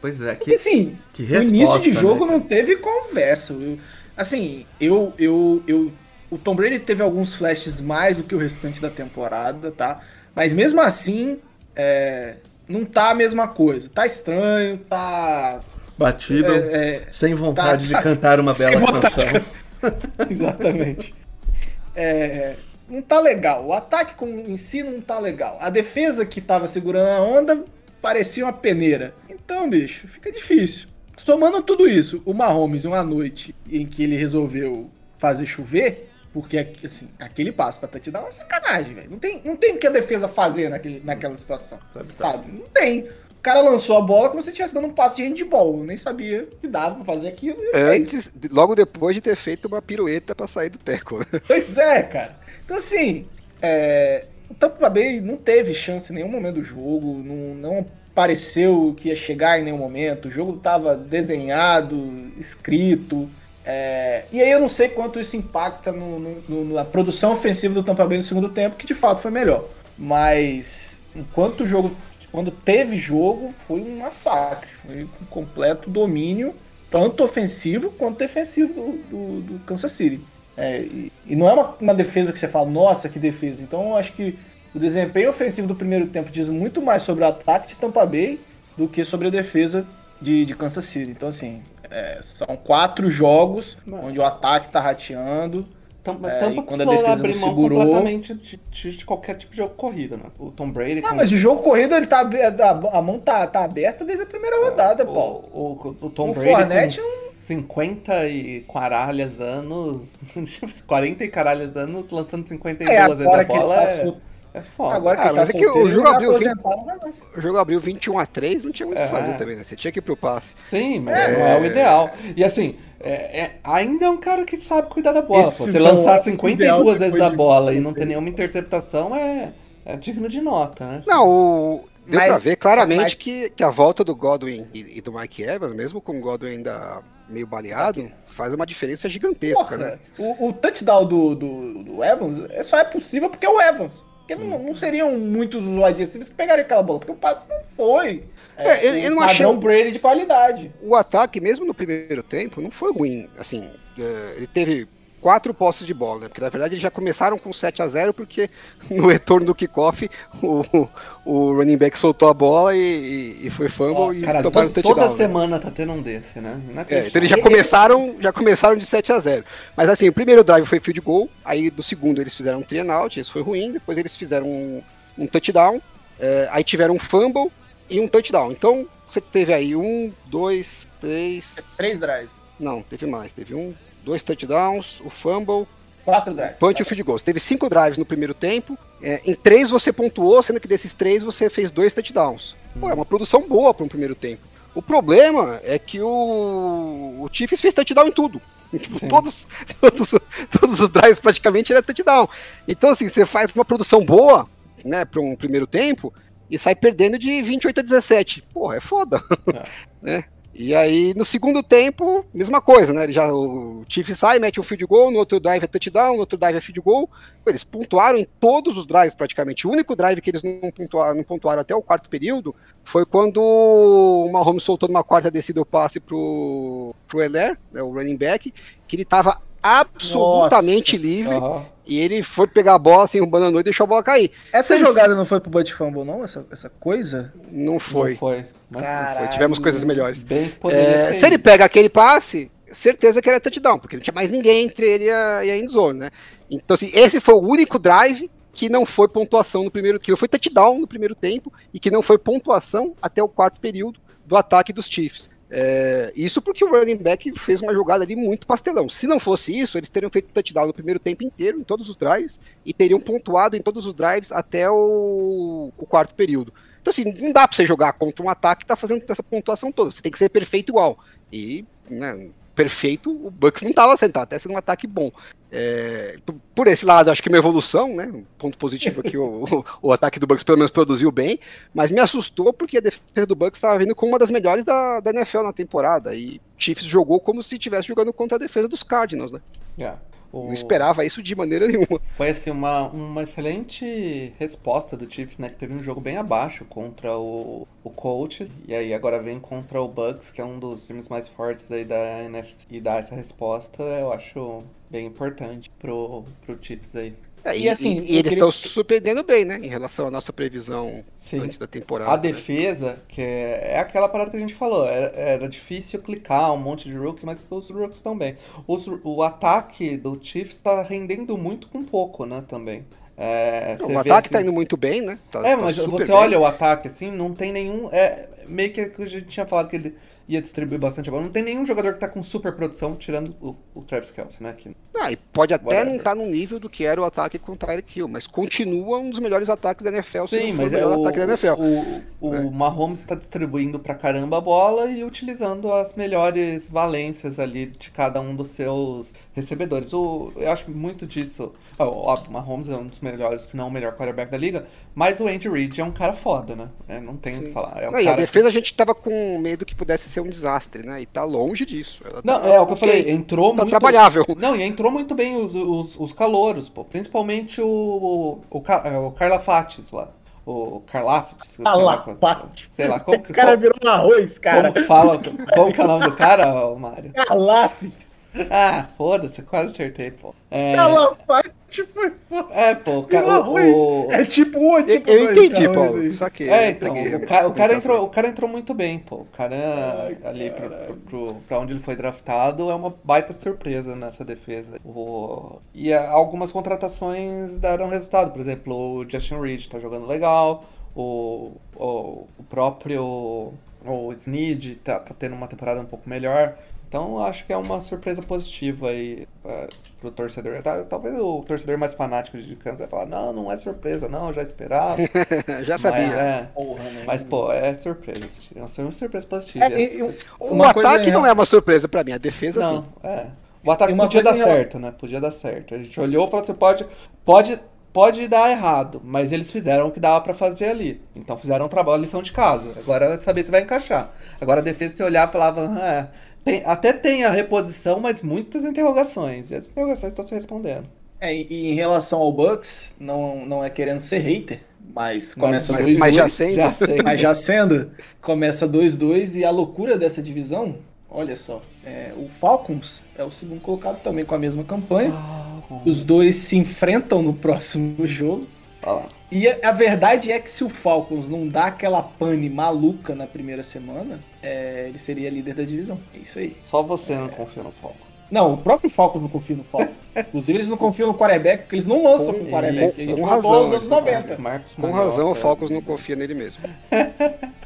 Pois é, que, assim, que no início de resposta, jogo né, não teve conversa. Eu- assim, eu, eu, eu. O Tom Brady teve alguns flashes mais do que o restante da temporada, tá? Mas mesmo assim, é, não tá a mesma coisa. Tá estranho, tá. Batido, é, é, sem vontade tá- de cantar uma [LAUGHS] bela canção. [LAUGHS] Exatamente. É, não tá legal. O ataque com- em si não tá legal. A defesa que tava segurando a onda parecia uma peneira. Então, bicho, fica difícil. Somando tudo isso, o Mahomes, uma noite em que ele resolveu fazer chover, porque assim, aquele passo pra touchdown é uma sacanagem, velho. Não tem, não tem o que a defesa fazer naquele, naquela situação. Sabe? Não tem. O cara lançou a bola como se estivesse dando um passo de handball. Eu nem sabia que dava pra fazer aquilo. e ele fez. Antes, logo depois de ter feito uma pirueta pra sair do teco. [LAUGHS] Pois é, cara. Então, assim, é, o Tampa Bay não teve chance em nenhum momento do jogo, não, não pareceu que ia chegar em nenhum momento, o jogo tava desenhado, escrito. É, e aí eu não sei quanto isso impacta no- no- na produção ofensiva do Tampa Bay no segundo tempo, que de fato foi melhor. Mas enquanto o jogo, quando teve jogo, foi um massacre, foi um completo domínio, tanto ofensivo quanto defensivo do, do- do Kansas City. É, e, e não é uma, uma defesa que você fala, nossa, que defesa. Então eu acho que o desempenho ofensivo do primeiro tempo diz muito mais sobre o ataque de Tampa Bay do que sobre a defesa de, de Kansas City. Então, assim, é, são quatro jogos onde o ataque tá rateando. Tampa, É, Tampa e quando a defesa abrir mão segurou- completamente de, de- de qualquer tipo de jogo corrido, né? O Tom Brady... Não, com- mas o jogo corrido, ele tá, a, a mão tá, tá aberta desde a primeira rodada, o, Paulo. o, o Tom O Brady com 50 e caralhas anos, [LAUGHS] 40 e caralhas anos, lançando 52 É, vezes a que ele bola, tá é, é foda. Agora que Ah, tá mas é que o jogo abriu aposentar, não vai mais. O jogo abriu 21 a 3 não tinha muito o que É. fazer também, né? Você tinha que ir pro passe. Sim, mas não é o ideal. E assim, é- é- ainda é um cara que sabe cuidar da bola. Esse pô. Você lançar é o 52 ideal vezes a de- bola e não ter nenhuma interceptação é, é digno de nota, né? Não, o... deu Mas- pra ver claramente mas- que, que a volta do Godwin e, e do Mike Evans, mesmo com o Godwin ainda meio baleado, faz uma diferença gigantesca, né? Porra, o, o touchdown do, do, do Evans é só é possível porque é o Evans. Porque não, não seriam muitos os wide receivers que pegariam aquela bola, porque o passe não foi. É, eu- eu não um achei o- Brady de qualidade. O ataque, mesmo no primeiro tempo, não foi ruim. Assim, é, ele teve quatro posses de bola, né? Porque na verdade eles já começaram com 7 a 0 porque [LAUGHS] no retorno do kickoff o, o running back soltou a bola e, e- e foi fumble Nossa, e Caralho, tomaram to- toda né? semana tá tendo um desse, né? É, Inacreditável. então eles já começaram, já começaram de 7 a 0 Mas assim, o primeiro drive foi field goal, aí do segundo eles fizeram um three and out, esse foi ruim, depois eles fizeram um, um touchdown, É, aí tiveram um fumble e um touchdown. Então você teve aí um, dois, três. Três drives. Não, teve mais. Teve um, dois touchdowns, o fumble, Quatro drives. punch e o field goal. Você teve cinco drives no primeiro tempo. é, em três você pontuou, sendo que desses três você fez dois touchdowns. Pô, é uma produção boa para um primeiro tempo. O problema é que o, o Chiefs fez touchdown em tudo. [LAUGHS] Tipo, todos, todos, todos os drives praticamente era touchdown. Então, assim, você faz uma produção boa, né, para um primeiro tempo, e sai perdendo de 28 a 17. Porra, é foda. [LAUGHS] né? E aí, no segundo tempo, mesma coisa, né? Ele já, o Chiefs sai, mete um field goal, no outro drive é touchdown, no outro drive é field goal. Eles pontuaram em todos os drives praticamente. O único drive que eles não pontuaram, não pontuaram até o quarto período foi quando o Mahomes soltou numa quarta descida o passe pro, pro Heller, né, o running back, que ele tava absolutamente Nossa livre. E ele foi pegar a bola assim, roubando a noite e deixou a bola cair. Essa Mas- jogada não foi pro Butt Fumble, não? Essa, essa coisa? Não foi. Não foi. Mas Caralho. Tivemos coisas melhores. É, se ele pega aquele passe, certeza que era touchdown, porque não tinha mais ninguém entre ele e a, e a endzone, né? Então, assim, esse foi o único drive que não foi pontuação no primeiro, que não foi touchdown no primeiro tempo e que não foi pontuação até o quarto período do ataque dos Chiefs. É, isso porque o running back fez uma jogada ali muito pastelão. Se não fosse isso, eles teriam feito touchdown no primeiro tempo inteiro, em todos os drives, e teriam pontuado em todos os drives até o, o quarto período. Então, assim, não dá pra você jogar contra um ataque que tá fazendo essa pontuação toda. Você tem que ser perfeito igual. E, né, perfeito, o Bucks não tava sentado, até sendo um ataque bom. É, p- por esse lado, acho que é uma evolução, né? Um ponto positivo aqui, [LAUGHS] o, o, ataque do Bucks pelo menos produziu bem, mas me assustou porque a defesa do Bucks estava vindo com uma das melhores da, da NFL na temporada. E Chiefs jogou como se estivesse jogando contra a defesa dos Cardinals, né? Yeah. O- Não esperava isso de maneira nenhuma. Foi assim uma, uma excelente resposta do Chiefs, né? Que teve um jogo bem abaixo contra o, o Colts. E aí agora vem contra o Bucks, que é um dos times mais fortes aí da NFC. E dar essa resposta eu acho bem importante pro, pro Chiefs aí. É, E, assim, e, eu eles queria- estão surpreendendo bem, né? Em relação à nossa previsão Sim. antes da temporada. A né? defesa, que é, é aquela parada que a gente falou, era, era difícil clicar um monte de rookie, mas os rookies estão bem. Os- o ataque do Chiefs tá rendendo muito com pouco, né, também. É, Não, o ataque assim- tá indo muito bem, né? Tá- É, tá mas super você bem. olha o ataque assim, não tem nenhum. É meio que a gente tinha falado que ele ia distribuir bastante a bola. Não tem nenhum jogador que tá com super produção, tirando o, o Travis Kelce, né? Que, Ah, e pode até Whatever. não estar no nível do que era o ataque com o Tyreek Hill, mas continua um dos melhores ataques da NFL. Sim, mas o é o, ataque da NFL. o, o Mahomes está distribuindo pra caramba a bola e utilizando as melhores valências ali de cada um dos seus recebedores. O, eu acho muito disso. ó, Óbvio, o Mahomes é um dos melhores, se não o melhor quarterback da liga, mas o Andy Reid é um cara foda, né? É, não tem o que falar. É um Não, e a cara que- defesa a gente tava com medo que pudesse ser um desastre, né? E tá longe disso. Ela Não, tá- é o que eu falei, entrou tá muito. trabalhável. Não, e entrou muito bem os, os, os calouros, pô. Principalmente o, o, Ca- é, o Carla Fates lá. O Carlafates. Calafate. Sei lá, [LAUGHS] como que. O cara virou um arroz, cara. Como que fala? Como que é o nome do cara, Mário? Calafes. [LAUGHS] Ah, foda-se, quase acertei, pô. É, Calafate foi foda. é pô, o, ca- o, arroz. o- É tipo um, é Eu, tipo eu dois entendi, aí. Só que É, então, peguei o a cara, o, cara entrou, o cara entrou muito bem, pô. O cara ali pro, pro, pro- pra onde ele foi draftado é uma baita surpresa nessa defesa. O, e algumas contratações deram resultado. Por exemplo, o Justin Reed tá jogando legal. O, o, o próprio o Snead tá, tá tendo uma temporada um pouco melhor. Então acho que é uma surpresa positiva aí uh, pro torcedor. Tá- Talvez o torcedor mais fanático de Kansas vai falar, não, não é surpresa, não, eu já esperava. [LAUGHS] Já sabia. Mas, é, Porra, né? mas, pô, é surpresa. É uma surpresa positiva. É, e- O ataque é- não é uma surpresa pra mim, a defesa Não, sim. é. O ataque uma podia dar rela- certo, né? Podia dar certo. A gente olhou e falou assim, pode, pode, pode dar errado, mas eles fizeram o que dava pra fazer ali. Então fizeram um trabalho, lição de casa. Agora é saber se vai encaixar. Agora a defesa, se olhar, falava, ah, tem- até tem a reposição, mas muitas interrogações. E as interrogações estão se respondendo. É, e, em relação ao Bucks, não, não é querendo ser hater, mas começa Mas, 2-2. mas já sendo. Já sei. Mas já sendo, começa 2-2 e a loucura dessa divisão, olha só, é, o Falcons é o segundo colocado também com a mesma campanha. Os dois se enfrentam no próximo jogo. Olha lá. E a, a verdade é que se o Falcons não dá aquela pane maluca na primeira semana, é, ele seria líder da divisão. É isso aí. Só você não confia no foco. Não, o próprio Falcons não confia no Falcons. [LAUGHS] Inclusive, eles não confiam no quarterback, porque eles não lançam com o quarterback. gente com razão, aos anos eles não 90. Marcos Com razão, o Falcons não confia nele mesmo. [LAUGHS]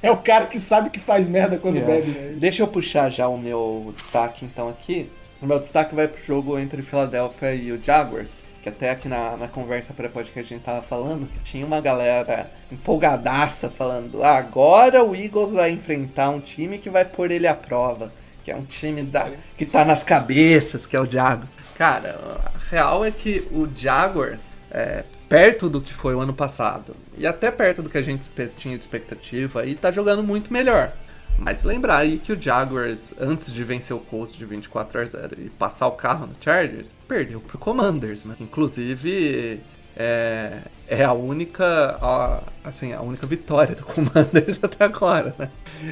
É o cara que sabe que faz merda quando É. bebe, né? Deixa eu puxar já o meu destaque então aqui. O meu destaque vai pro jogo entre Philadelphia e o Jaguars. Que até aqui na, na conversa pré-podcast a gente tava falando que tinha uma galera empolgadaça falando "Ah, agora o Eagles vai enfrentar um time que vai pôr ele à prova. Que é um time da, que tá nas cabeças, que é o Jaguars. Cara, a real é que o Jaguars, é, perto do que foi o ano passado, e até perto do que a gente tinha de expectativa, aí tá jogando muito melhor. Mas lembrar aí que o Jaguars, antes de vencer o Colts de 24 a 0 e passar o carro no Chargers, perdeu pro Commanders, né? Inclusive, é, é a única, a, assim, a única vitória do Commanders [LAUGHS] até agora, né?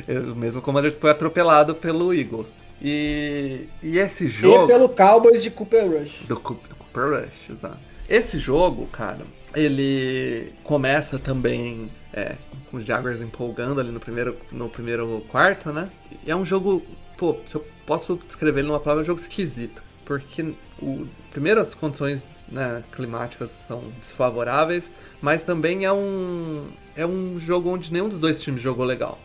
O mesmo Commanders foi atropelado pelo Eagles. E, e esse jogo... E pelo Cowboys de Cooper Rush. Do, do Cooper Rush, exato. Esse jogo, cara, ele começa também é, com os Jaguars empolgando ali no primeiro, no primeiro quarto, né? E é um jogo, pô, se eu posso descrever ele numa palavra, é um jogo esquisito. Porque, o, primeiro, as condições né, climáticas são desfavoráveis, mas também é um, é um jogo onde nenhum dos dois times jogou legal.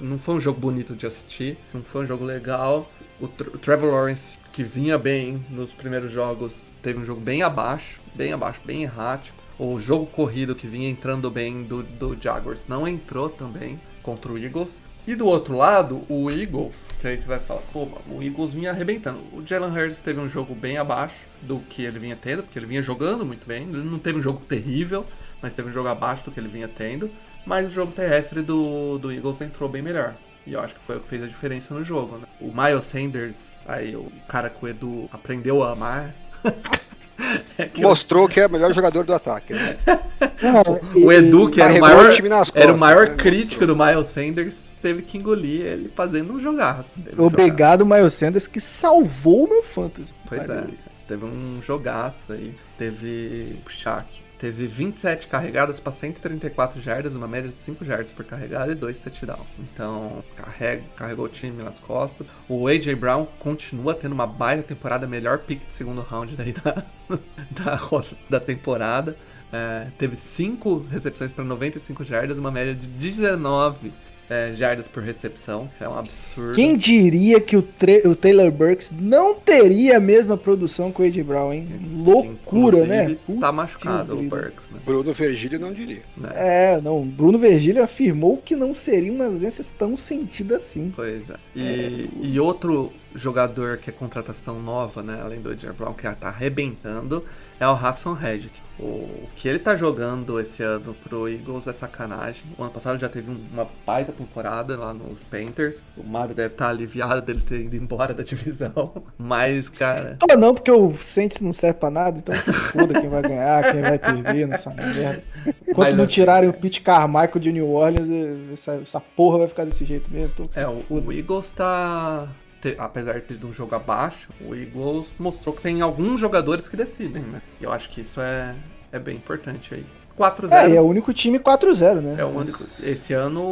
Não foi um jogo bonito de assistir, não foi um jogo legal. O, o Trevor Lawrence, que vinha bem nos primeiros jogos, teve um jogo bem abaixo, bem abaixo, bem errático. O jogo corrido que vinha entrando bem do, do Jaguars não entrou também contra o Eagles. E do outro lado, o Eagles, que aí você vai falar, pô, o Eagles vinha arrebentando. O Jalen Hurts teve um jogo bem abaixo do que ele vinha tendo, porque ele vinha jogando muito bem. Ele não teve um jogo terrível, mas teve um jogo abaixo do que ele vinha tendo. Mas o jogo terrestre do, do Eagles entrou bem melhor. E eu acho que foi o que fez a diferença no jogo, né? O Miles Sanders, aí o cara que o Edu aprendeu a amar. [LAUGHS] [LAUGHS] Que o- Mostrou que é o melhor jogador do ataque. né? [LAUGHS] o Edu, que era o maior, o nas era o costas, maior né? crítico do Miles Sanders, teve que engolir ele fazendo um jogaço. Obrigado, Miles Sanders, que salvou o meu fantasy. Pois é, teve um jogaço aí. Teve. Puxar aqui. Teve 27 carregadas para 134 jardas, uma média de 5 jardas por carregada e 2 touchdowns. Então, carrega, carregou o time nas costas. O A.J. Brown continua tendo uma baita temporada, melhor pick de segundo round daí da, [LAUGHS] da, da temporada. É, teve 5 recepções para 95 jardas, uma média de 19 é, jardas por recepção, que é um absurdo. Quem diria que o, o Taylor Burks não teria a mesma produção que o A.J. Brown, hein? Loucura, né? Tá Putz, machucado o grilo. Burks, né? Bruno Vergílio não diria. Né? É, não. Bruno Vergílio afirmou que não seria uma ausência tão sentida assim. Pois é. E, e outro jogador que é contratação nova, né? Além do Edgar Brown, que tá arrebentando, é o Hassan Reddick. O que ele tá jogando esse ano pro Eagles é sacanagem. O ano passado já teve um- uma baita temporada lá nos Panthers. O Mário deve estar aliviado dele ter ido embora [LAUGHS] da divisão. Mas, cara. Ou não, porque o Saints não serve pra nada, então se foda quem vai ganhar, quem vai perder nessa merda. Enquanto Mas não assim- tirarem o Pete Carmichael de New Orleans, essa, essa porra vai ficar desse jeito mesmo. É, o, o Eagles tá. Te- apesar de ter um jogo abaixo, o Eagles mostrou que tem alguns jogadores que decidem, né? E eu acho que isso é, é bem importante aí. 4-0. É, e é o único time 4-0, né? É o único. Esse ano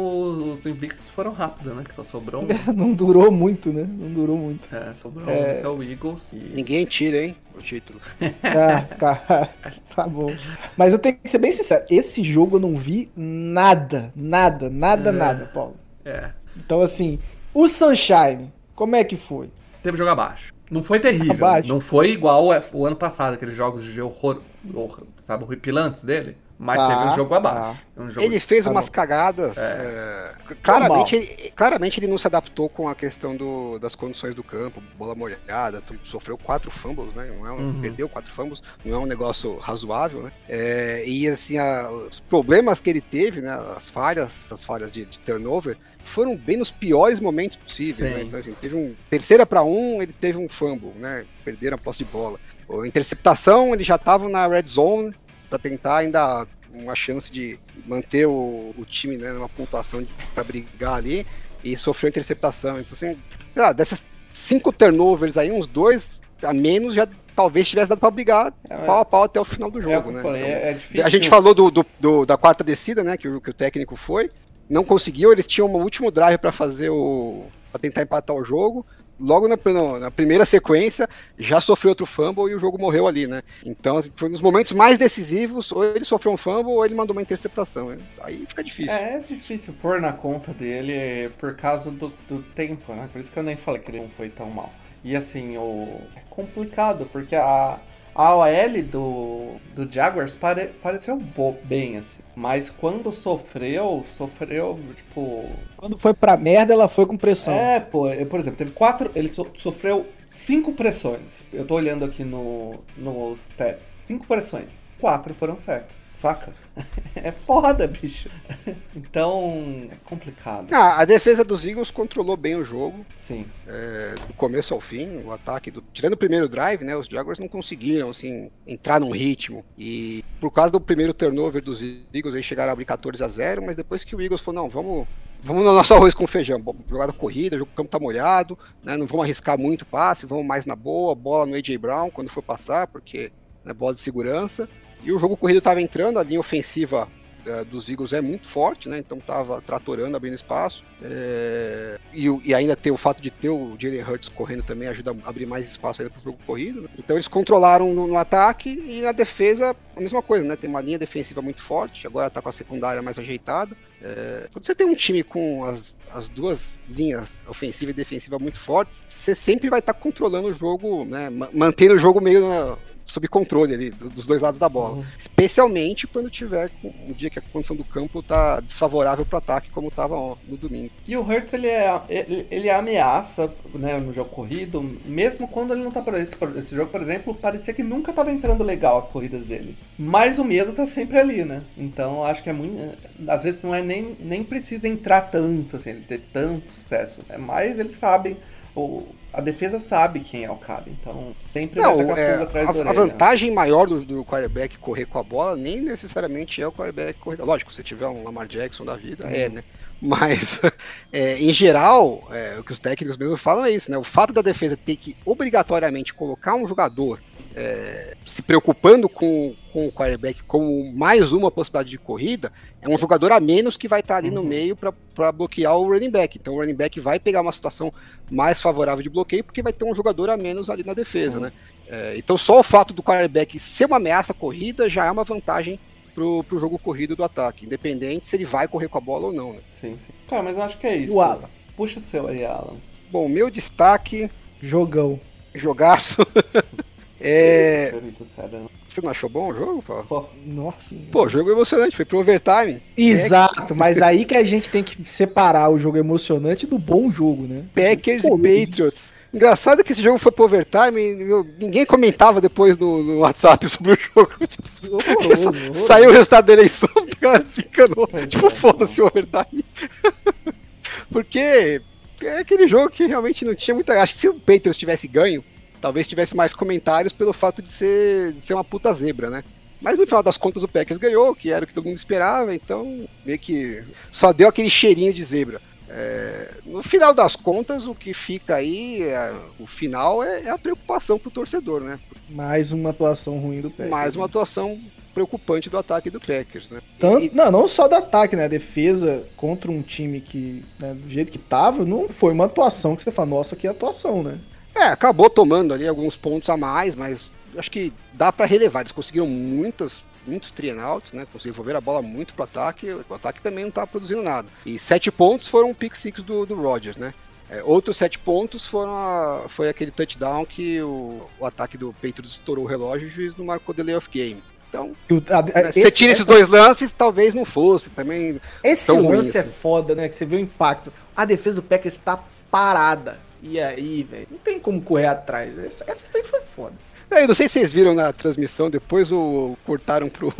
os invictos foram rápidos, né? Que só sobrou um. [LAUGHS] Não durou muito, né? Não durou muito. É, sobrou É. um, que é o Eagles. E... Ninguém tira, hein? O título. [LAUGHS] Ah, tá, [LAUGHS] tá bom. Mas eu tenho que ser bem sincero, esse jogo eu não vi nada, nada, nada, É. nada, Paulo. É. Então, assim, o Sunshine, como é que foi? Teve jogo abaixo. Não foi terrível. Abaixo? Não foi igual o- ano passado, aqueles jogos de horror, horror sabe, horripilantes dele. Mas Tá, teve um jogo tá. abaixo. Um jogo Ele fez Tá umas cagadas. é, claramente, ele, claramente ele não se adaptou com a questão do- das condições do campo, bola molhada, sofreu quatro fumbles, né? Não é um- Uhum. Perdeu quatro fumbles, não é um negócio razoável, né? É, e assim, a- os problemas que ele teve, né? As falhas, as falhas de, de turnover, foram bem nos piores momentos possíveis, né? Então, assim, teve um terceira para um, ele teve um fumble, né? Perderam a posse de bola. A interceptação, ele já estava na red zone para tentar ainda uma chance de manter o, o time né, numa pontuação para brigar ali e sofreu interceptação. Então, assim, lá, dessas cinco turnovers aí, uns dois a menos já talvez tivesse dado para brigar É, pau a pau até o final do É jogo, eu né? falei, Então, é, é a gente falou do, do- do- da quarta descida, né? Que o, que o técnico foi. Não conseguiu, eles tinham um último drive para fazer o. para tentar empatar o jogo. logo na, na, primeira sequência, já sofreu outro fumble e o jogo morreu ali, né? Então, assim, foi nos momentos mais decisivos, ou ele sofreu um fumble ou ele mandou uma interceptação. Aí fica difícil. É, é difícil pôr na conta dele por causa do, do tempo, né? Por isso que eu nem falei que ele não foi tão mal. E assim, o... é complicado, porque a, a OL do, do Jaguars pare, pareceu bo- bem, assim. Mas quando sofreu, sofreu, tipo. Quando foi pra merda, ela foi com pressão. É, pô, por exemplo, teve quatro. Ele so- sofreu cinco pressões. Eu tô olhando aqui no, nos stats. Cinco pressões. Quatro foram sacks, saca? [LAUGHS] É foda, bicho. [LAUGHS] Então, é complicado. Ah, a defesa dos Eagles controlou bem o jogo, Sim. é, do começo ao fim, o ataque do. Tirando o primeiro drive, né? Os Jaguars não conseguiram, assim, entrar num ritmo. E por causa do primeiro turnover dos Eagles, eles chegaram a abrir 14 a 0 mas depois que o Eagles falou, não, vamos. Vamos no nosso arroz com feijão. Bom, Jogada corrida, o campo tá molhado, né? Não vamos arriscar muito passe, vamos mais na boa, bola no AJ Brown quando for passar, porque é bola de segurança. E o jogo corrido estava entrando, a linha ofensiva eh, dos Eagles é muito forte, né? Então tava tratorando, abrindo espaço. É, E, e ainda ter o fato de ter o Jalen Hurts correndo também ajuda a abrir mais espaço ainda para o jogo corrido. né? Então eles controlaram no, no ataque e na defesa a mesma coisa, né? Tem uma linha defensiva muito forte, agora tá com a secundária mais ajeitada. É, Quando você tem um time com as, as duas linhas ofensiva e defensiva muito fortes, você sempre vai estar controlando o jogo, né? ma- Mantendo o jogo meio na- sob controle ali, do- dos dois lados da bola. Especialmente quando tiver um dia que a condição do campo tá desfavorável para ataque, como estava no domingo. E o Hurts, ele, é, ele, ele ameaça né, no jogo corrido, mesmo quando ele não tá esse, esse jogo, por exemplo, parecia que nunca tava entrando legal as corridas dele. Mas o medo tá sempre ali, né? Então acho que é muito. Às vezes não é nem, nem precisa entrar tanto, assim, ele ter tanto sucesso. É mais eles sabem. O, a defesa sabe quem é o cara, então sempre vai Não, a é, atrás da a, a orelha. vantagem maior do, do quarterback correr com a bola nem necessariamente é o quarterback correr. Lógico, se tiver um Lamar Jackson da vida, é, né? Mas, [LAUGHS] é, em geral, é, o que os técnicos mesmo falam é isso, né? O fato da defesa ter que obrigatoriamente colocar um jogador é, se preocupando com, com o quarterback como mais uma possibilidade de corrida, é um jogador a menos que vai estar ali no meio para bloquear o running back. Então o running back vai pegar uma situação mais favorável de bloqueio porque vai ter um jogador a menos ali na defesa, né? É, então só o fato do quarterback ser uma ameaça corrida já é uma vantagem pro, pro jogo corrido do ataque, independente se ele vai correr com a bola ou não. Né? Sim, sim. Cara, mas eu acho que é isso. O Alan. Puxa o seu aí, Alan. Bom, meu destaque, Jogão. jogaço. [LAUGHS] é, você não achou bom o jogo, Paulo? Pô, Nossa. Pô, jogo emocionante, foi pro overtime. Exato, mas aí que a gente tem que separar o jogo emocionante do bom jogo, né? Packers Pô, e Patriots. Engraçado que esse jogo foi pro overtime e ninguém comentava depois no, no WhatsApp sobre o jogo. [LAUGHS] Tipo, Horroroso, horroroso. Saiu o resultado da eleição, o cara se encanou. Pois tipo, é, foda-se o overtime. [LAUGHS] Porque é aquele jogo que realmente não tinha muita. Acho que se o Patriots tivesse ganho, talvez tivesse mais comentários pelo fato de ser, de ser uma puta zebra, né? Mas no final das contas o Packers ganhou, que era o que todo mundo esperava, então meio que só deu aquele cheirinho de zebra. É, no final das contas, o que fica aí, é, o final é, é a preocupação pro torcedor, né? Mais uma atuação ruim do Packers. Mais uma atuação preocupante do ataque do Packers, né? Tanto, E- não, não só do ataque, né? A defesa contra um time que, né, do jeito que tava, não foi uma atuação que você fala, nossa, que atuação, né? É, acabou tomando ali alguns pontos a mais, mas acho que dá pra relevar. Eles conseguiram muitas, muitos trienouts, né? Conseguiram envolver a bola muito pro ataque. O ataque também não tá produzindo nada. E sete pontos foram o pick six do, do Rodgers, né? É, outros sete pontos foram a- foi aquele touchdown que o, o ataque do Patriots estourou o relógio e o juiz não marcou delay of game. Então, a- você tira esses essa- dois lances, talvez não fosse também. Esse tão ruim lance é assim. foda, né? Que você vê o impacto. A defesa do Packers tá parada. E aí, velho? Não tem como correr atrás. Essa, essa aí foi foda. É, Eu não sei se vocês viram na transmissão, depois o cortaram pro,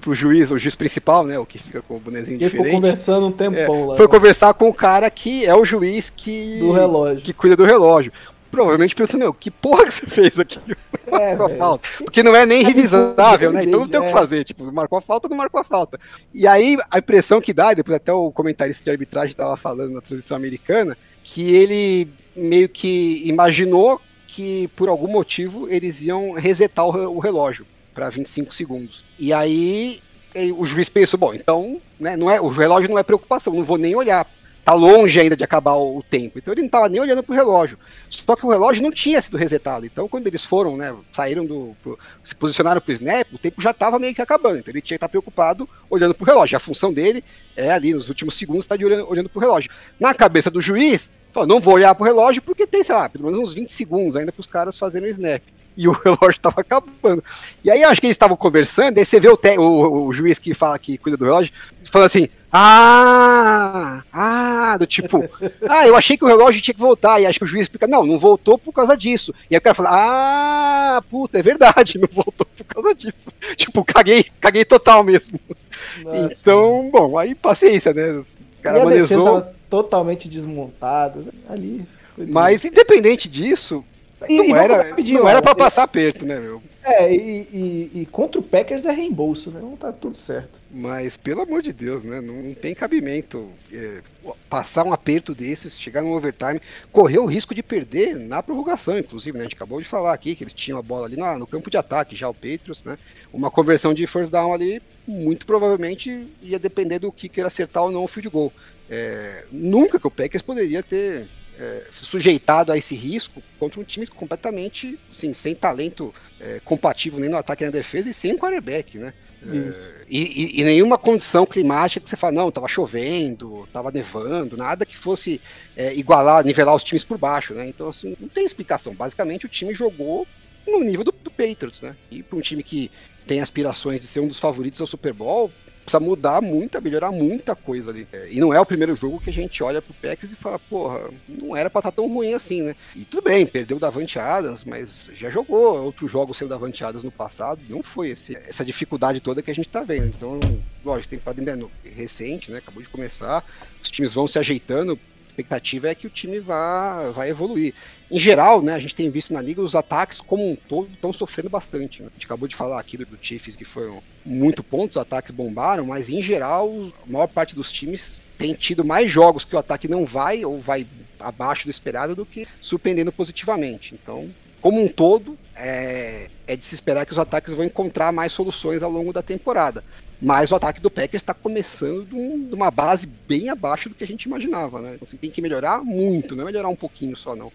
pro juiz, o juiz principal, né? O que fica com o bonezinho Ele ficou diferente. conversando um É, tempão lá. foi né? conversar com o cara que é o juiz que. Do relógio. Que cuida do relógio. Provavelmente perguntou, meu, que porra que você fez aqui? É, Marcou a falta. Porque não é nem É revisável, né? Então não tem o que é. fazer. Tipo, marcou a falta, não marcou a falta. E aí, a impressão que dá, depois até o comentarista de arbitragem estava falando na transmissão americana, que ele meio que imaginou que por algum motivo eles iam resetar o re- o relógio para 25 segundos. E aí o juiz pensou, bom, então, né, não é, o relógio não é preocupação, não vou nem olhar tá longe ainda de acabar o, tempo. Então ele não tava nem olhando pro relógio. Só que o relógio não tinha sido resetado. Então quando eles foram, né, saíram do. pro- se posicionaram pro snap, o tempo já tava meio que acabando. Então ele tinha que estar preocupado olhando pro relógio. A função dele é ali, nos últimos segundos, estar de olhando, olhando pro relógio. Na cabeça do juiz, falou, não vou olhar pro relógio porque tem, sei lá, pelo menos uns 20 segundos ainda pros caras fazerem o snap. E [LAUGHS] o relógio tava acabando. E aí acho que eles estavam conversando, aí você vê o, te- o, o juiz que fala que cuida do relógio, falando assim, ah, ah, do tipo, [LAUGHS] ah, eu achei que o relógio tinha que voltar, e acho que o juiz explica, não, não voltou por causa disso. E aí o cara fala, ah, puta, é verdade, [LAUGHS] não voltou por causa disso. Tipo, caguei, caguei total mesmo. Nossa. então, bom, aí paciência, né? O cara manejou. Totalmente desmontada. né? Ali. Mas independente disso, E- não, e era, rapidinho, não era pra passar aperto, né, meu? É, e, e- e contra o Packers é reembolso, né? Então tá tudo certo. Mas, pelo amor de Deus, né? Não, não tem cabimento é, passar um aperto desses, chegar no overtime, correr o risco de perder na prorrogação, inclusive, né? A gente acabou de falar aqui que eles tinham a bola ali na- no campo de ataque, já o Patriots, né? Uma conversão de first down ali, muito provavelmente ia depender do kicker acertar ou não o field goal. É, nunca que o Packers poderia ter é, se sujeitado a esse risco contra um time completamente, assim, sem talento é, compatível nem no ataque nem na defesa e sem um quarterback, né? E, e- e nenhuma condição climática que você fala, não, tava chovendo, tava nevando, nada que fosse é, igualar, nivelar os times por baixo, né? Então, assim, não tem explicação. Basicamente, o time jogou no nível do, do Patriots, né? E para um time que tem aspirações de ser um dos favoritos ao Super Bowl, precisa mudar muita, melhorar muita coisa ali. É, e não é o primeiro jogo que a gente olha pro Packers e fala, porra, não era pra estar tão ruim assim, né? E tudo bem, perdeu o Davante Adams, mas já jogou outros jogos sem o Davante Adams no passado, não foi esse- essa dificuldade toda que a gente tá vendo. Então, lógico, tem temporada ainda recente, né? Acabou de começar, os times vão se ajeitando, expectativa é que o time vá, vai evoluir. Em geral, né, a gente tem visto na liga os ataques como um todo estão sofrendo bastante. né? A gente acabou de falar aqui do, do Chiefs que foram muito pontos, os ataques bombaram, mas em geral a maior parte dos times tem tido mais jogos que o ataque não vai ou vai abaixo do esperado do que surpreendendo positivamente. Então, como um todo, é, é de se esperar que os ataques vão encontrar mais soluções ao longo da temporada. Mas o ataque do Packers está começando de, um- uma base bem abaixo do que a gente imaginava, né? Então, assim, tem que melhorar muito, não é melhorar um pouquinho só, não.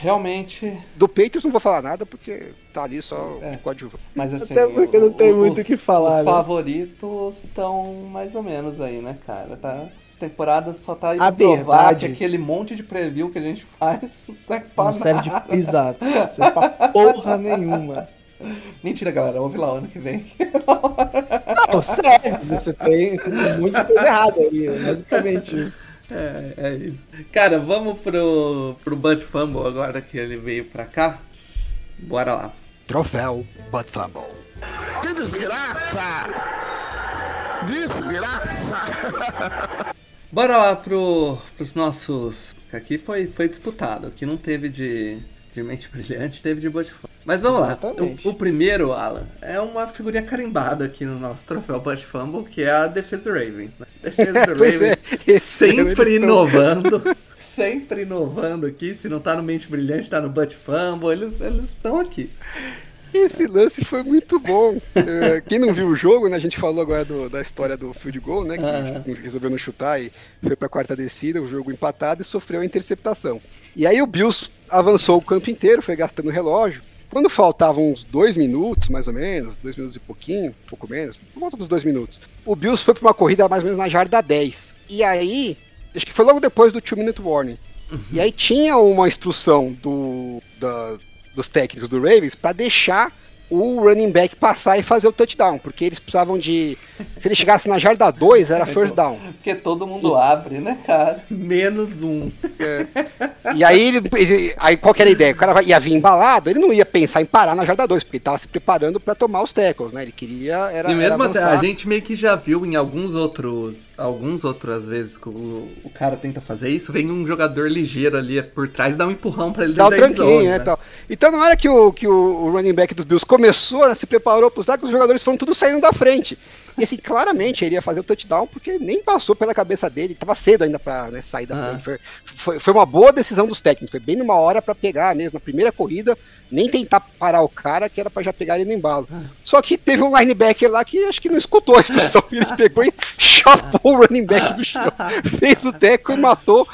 Realmente, Do Patriots não vou falar nada porque tá ali só É. o coadjuvante. mas assim. Até porque não tem muito o que falar, Os né? favoritos estão mais ou menos aí, né, cara? Tá, essa temporada só tá A provar que aquele monte de preview que a gente faz [LAUGHS] não serve pra Não serve de. nada. Exato. Não serve pra porra nenhuma. [LAUGHS] Mentira, galera. Ouve lá ano que vem. Não, serve. Você tem, você tem muita coisa errada ali. é Basicamente isso. É, é isso. Cara, vamos pro, pro Bud Fumble agora que ele veio pra cá. Bora lá. Troféu Bud Fumble. Que desgraça! Desgraça! Bora lá pro, pros nossos. Aqui foi, foi disputado. Aqui não teve de, de mente [LAUGHS] brilhante, teve de Fumble. Mas vamos Exatamente. lá. O, o primeiro, Alan, é uma figurinha carimbada aqui no nosso troféu Bud Fumble, que é a defesa do Ravens. Né? Defesa [LAUGHS] do é, Ravens eles sempre inovando. [LAUGHS] Sempre inovando aqui. Se não tá no mente brilhante, tá no Bud Fumble. Eles eles estão aqui. Esse lance foi muito bom. É, Quem não viu o jogo, né? A gente falou agora do- da história do field goal, né? Que Aham. resolveu não chutar e foi pra quarta descida, o jogo empatado e sofreu a interceptação. E aí o Bills avançou o campo inteiro, foi gastando relógio. Quando faltavam uns dois minutos, mais ou menos, dois minutos e pouquinho, pouco menos, por volta dos dois minutos, o Bills foi pra uma corrida mais ou menos na jarda 10. E aí, acho que foi logo depois do two minute warning. E aí tinha uma instrução do, da- dos técnicos do Ravens para deixar o running back passar e fazer o touchdown, porque eles precisavam de. Se ele chegasse na jarda 2, era first down. Porque todo mundo abre, né, cara? Menos um. E aí, ele, ele- aí qual que era a ideia? O cara ia vir embalado, ele não ia pensar em parar na jarda 2, porque ele tava se preparando para tomar os tackles, né? Ele queria. Era, e mesmo era assim, a gente meio que já viu em alguns outros. Alguns outras vezes que o, o cara tenta fazer isso, vem um jogador ligeiro ali por trás e dá um empurrão pra ele Dá tranquinho, zone, né, tal. Então, na hora que o, que o running back dos Bills começou, né, se preparou para os os jogadores foram tudo saindo da frente. E assim, claramente ele ia fazer o touchdown, porque nem passou pela cabeça dele, tava cedo ainda para sair da Ah. frente. Foi, foi, foi uma boa decisão dos técnicos, foi bem numa hora pra pegar mesmo, na primeira corrida, nem tentar parar o cara, que era pra já pegar ele no embalo. Só que teve um linebacker lá que acho que não escutou a instrução, [LAUGHS] ele pegou e chapou o running back do chão, [LAUGHS] fez o teco e matou.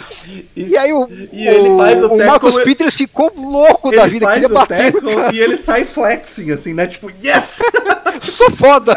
E aí o, E o o Marcus Peters ficou louco da Ele vida, faz queria o bater no cara. e ele sai flexing, assim, né? Tipo, yes! [LAUGHS] sou foda.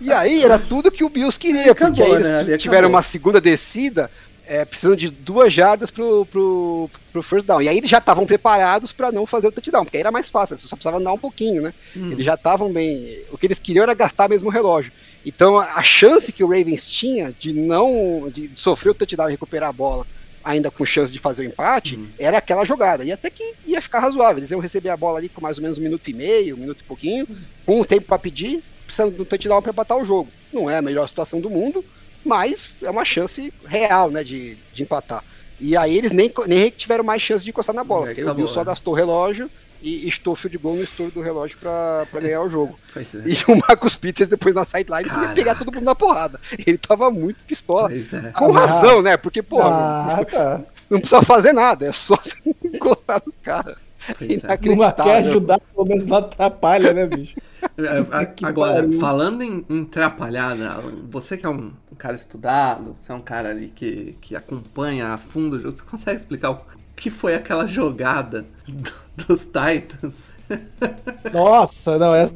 e aí era tudo que o Bills queria, Acabou, porque aí eles né? Tiveram acabou. uma segunda descida, é, precisando de duas jardas pro, pro, pro first down. E aí eles já estavam preparados para não fazer o touchdown, porque aí era mais fácil, só precisava andar um pouquinho, né? Hum. Eles já estavam bem. O que eles queriam era gastar mesmo o relógio. Então a chance que o Ravens tinha de não de sofrer o touchdown e recuperar a bola, ainda com chance de fazer o empate, Uhum. era aquela jogada. E até que ia ficar razoável. Eles iam receber a bola ali com mais ou menos um minuto e meio, um minuto e pouquinho, com o tempo para pedir, precisando do touchdown para empatar o jogo. Não é a melhor situação do mundo, mas é uma chance real, né, de, de empatar. E aí eles nem, nem tiveram mais chance de encostar na bola, É, porque acabou, o Bill só é. gastou o relógio e estou field goal no estouro do relógio para ganhar o jogo. [LAUGHS] É. E o Marcus Peters depois na sideline ia Caraca. pegar todo mundo na porrada. Ele tava muito pistola. É. Com Ah, razão, né? Porque, porra, Ah, tá. não precisa fazer nada, é só você [LAUGHS] encostar no cara. Pois é. Não quer ajudar, pelo menos não atrapalha, né, bicho? [LAUGHS] É, Agora, falando em, em atrapalhada, Alan, você que é um, um cara estudado, você é um cara ali que, que acompanha a fundo o jogo, você consegue explicar o que foi aquela jogada do- dos Titans? [LAUGHS] Nossa, não, essa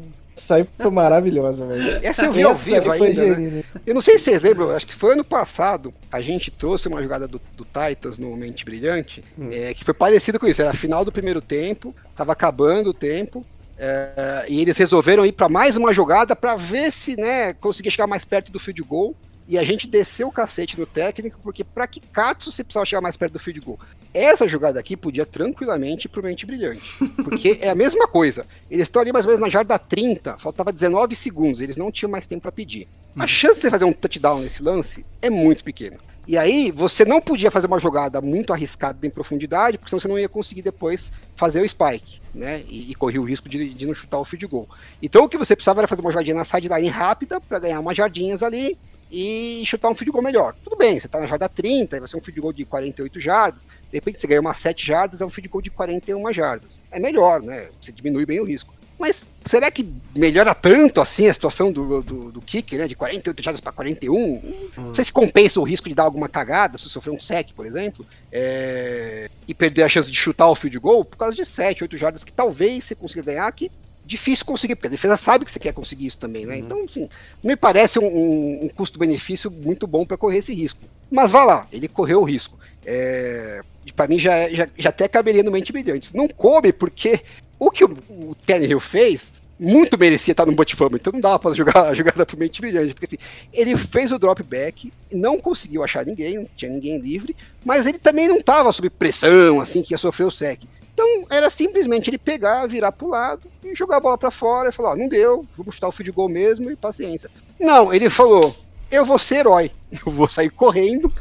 aí foi maravilhosa, velho. Essa eu vi ao Essa vivo ainda, né? Eu não sei se vocês lembram, acho que foi ano passado, a gente trouxe uma jogada do, do Titans no Mente Brilhante, é, que foi parecido com isso, era final do primeiro tempo, tava acabando o tempo, é, e eles resolveram ir para mais uma jogada para ver se, né, conseguia chegar mais perto do field goal, e a gente desceu o cacete no técnico, porque para que Katsu você precisava chegar mais perto do field goal? Essa jogada aqui podia tranquilamente ir pro Mente Brilhante, porque é a mesma coisa, eles estão ali mais ou menos na jarda 30, faltava 19 segundos, eles não tinham mais tempo para pedir. A chance de você fazer um touchdown nesse lance é muito pequena. E aí, você não podia fazer uma jogada muito arriscada em profundidade, porque senão você não ia conseguir depois fazer o spike, né? E, e correr o risco de, de não chutar o field goal. Então, o que você precisava era fazer uma jardinha na sideline rápida, para ganhar umas jardinhas ali e chutar um field goal melhor. Tudo bem, você tá na jarda 30, aí vai ser um field goal de 48 jardas, de repente você ganha umas 7 jardas, é um field goal de 41 jardas. É melhor, né? Você diminui bem o risco. Mas será que melhora tanto assim a situação do, do, do kicker, né? De 48 jardas para 41? Não sei se compensa o risco de dar alguma cagada, se sofrer um sec, por exemplo, é, e perder a chance de chutar o field goal por causa de 7, 8 jardas que talvez você consiga ganhar, que difícil conseguir, porque a defesa sabe que você quer conseguir isso também, né? Então, assim, me parece um, um- um custo-benefício muito bom para correr esse risco. Mas vá lá, ele correu o risco. É, para mim já, já, já até caberia no mente brilhante. Não coube porque o que o, o Tannehill fez muito merecia estar no Fumble, então não dava para jogar a jogada pro mente brilhante, porque assim, ele fez o drop back, não conseguiu achar ninguém, não tinha ninguém livre, mas ele também não estava sob pressão, assim, que ia sofrer o sec. Então era simplesmente ele pegar, virar pro lado e jogar a bola para fora e falar: ó, não deu, vamos chutar o field goal mesmo e paciência. Não, ele falou: eu vou ser herói, [LAUGHS] eu vou sair correndo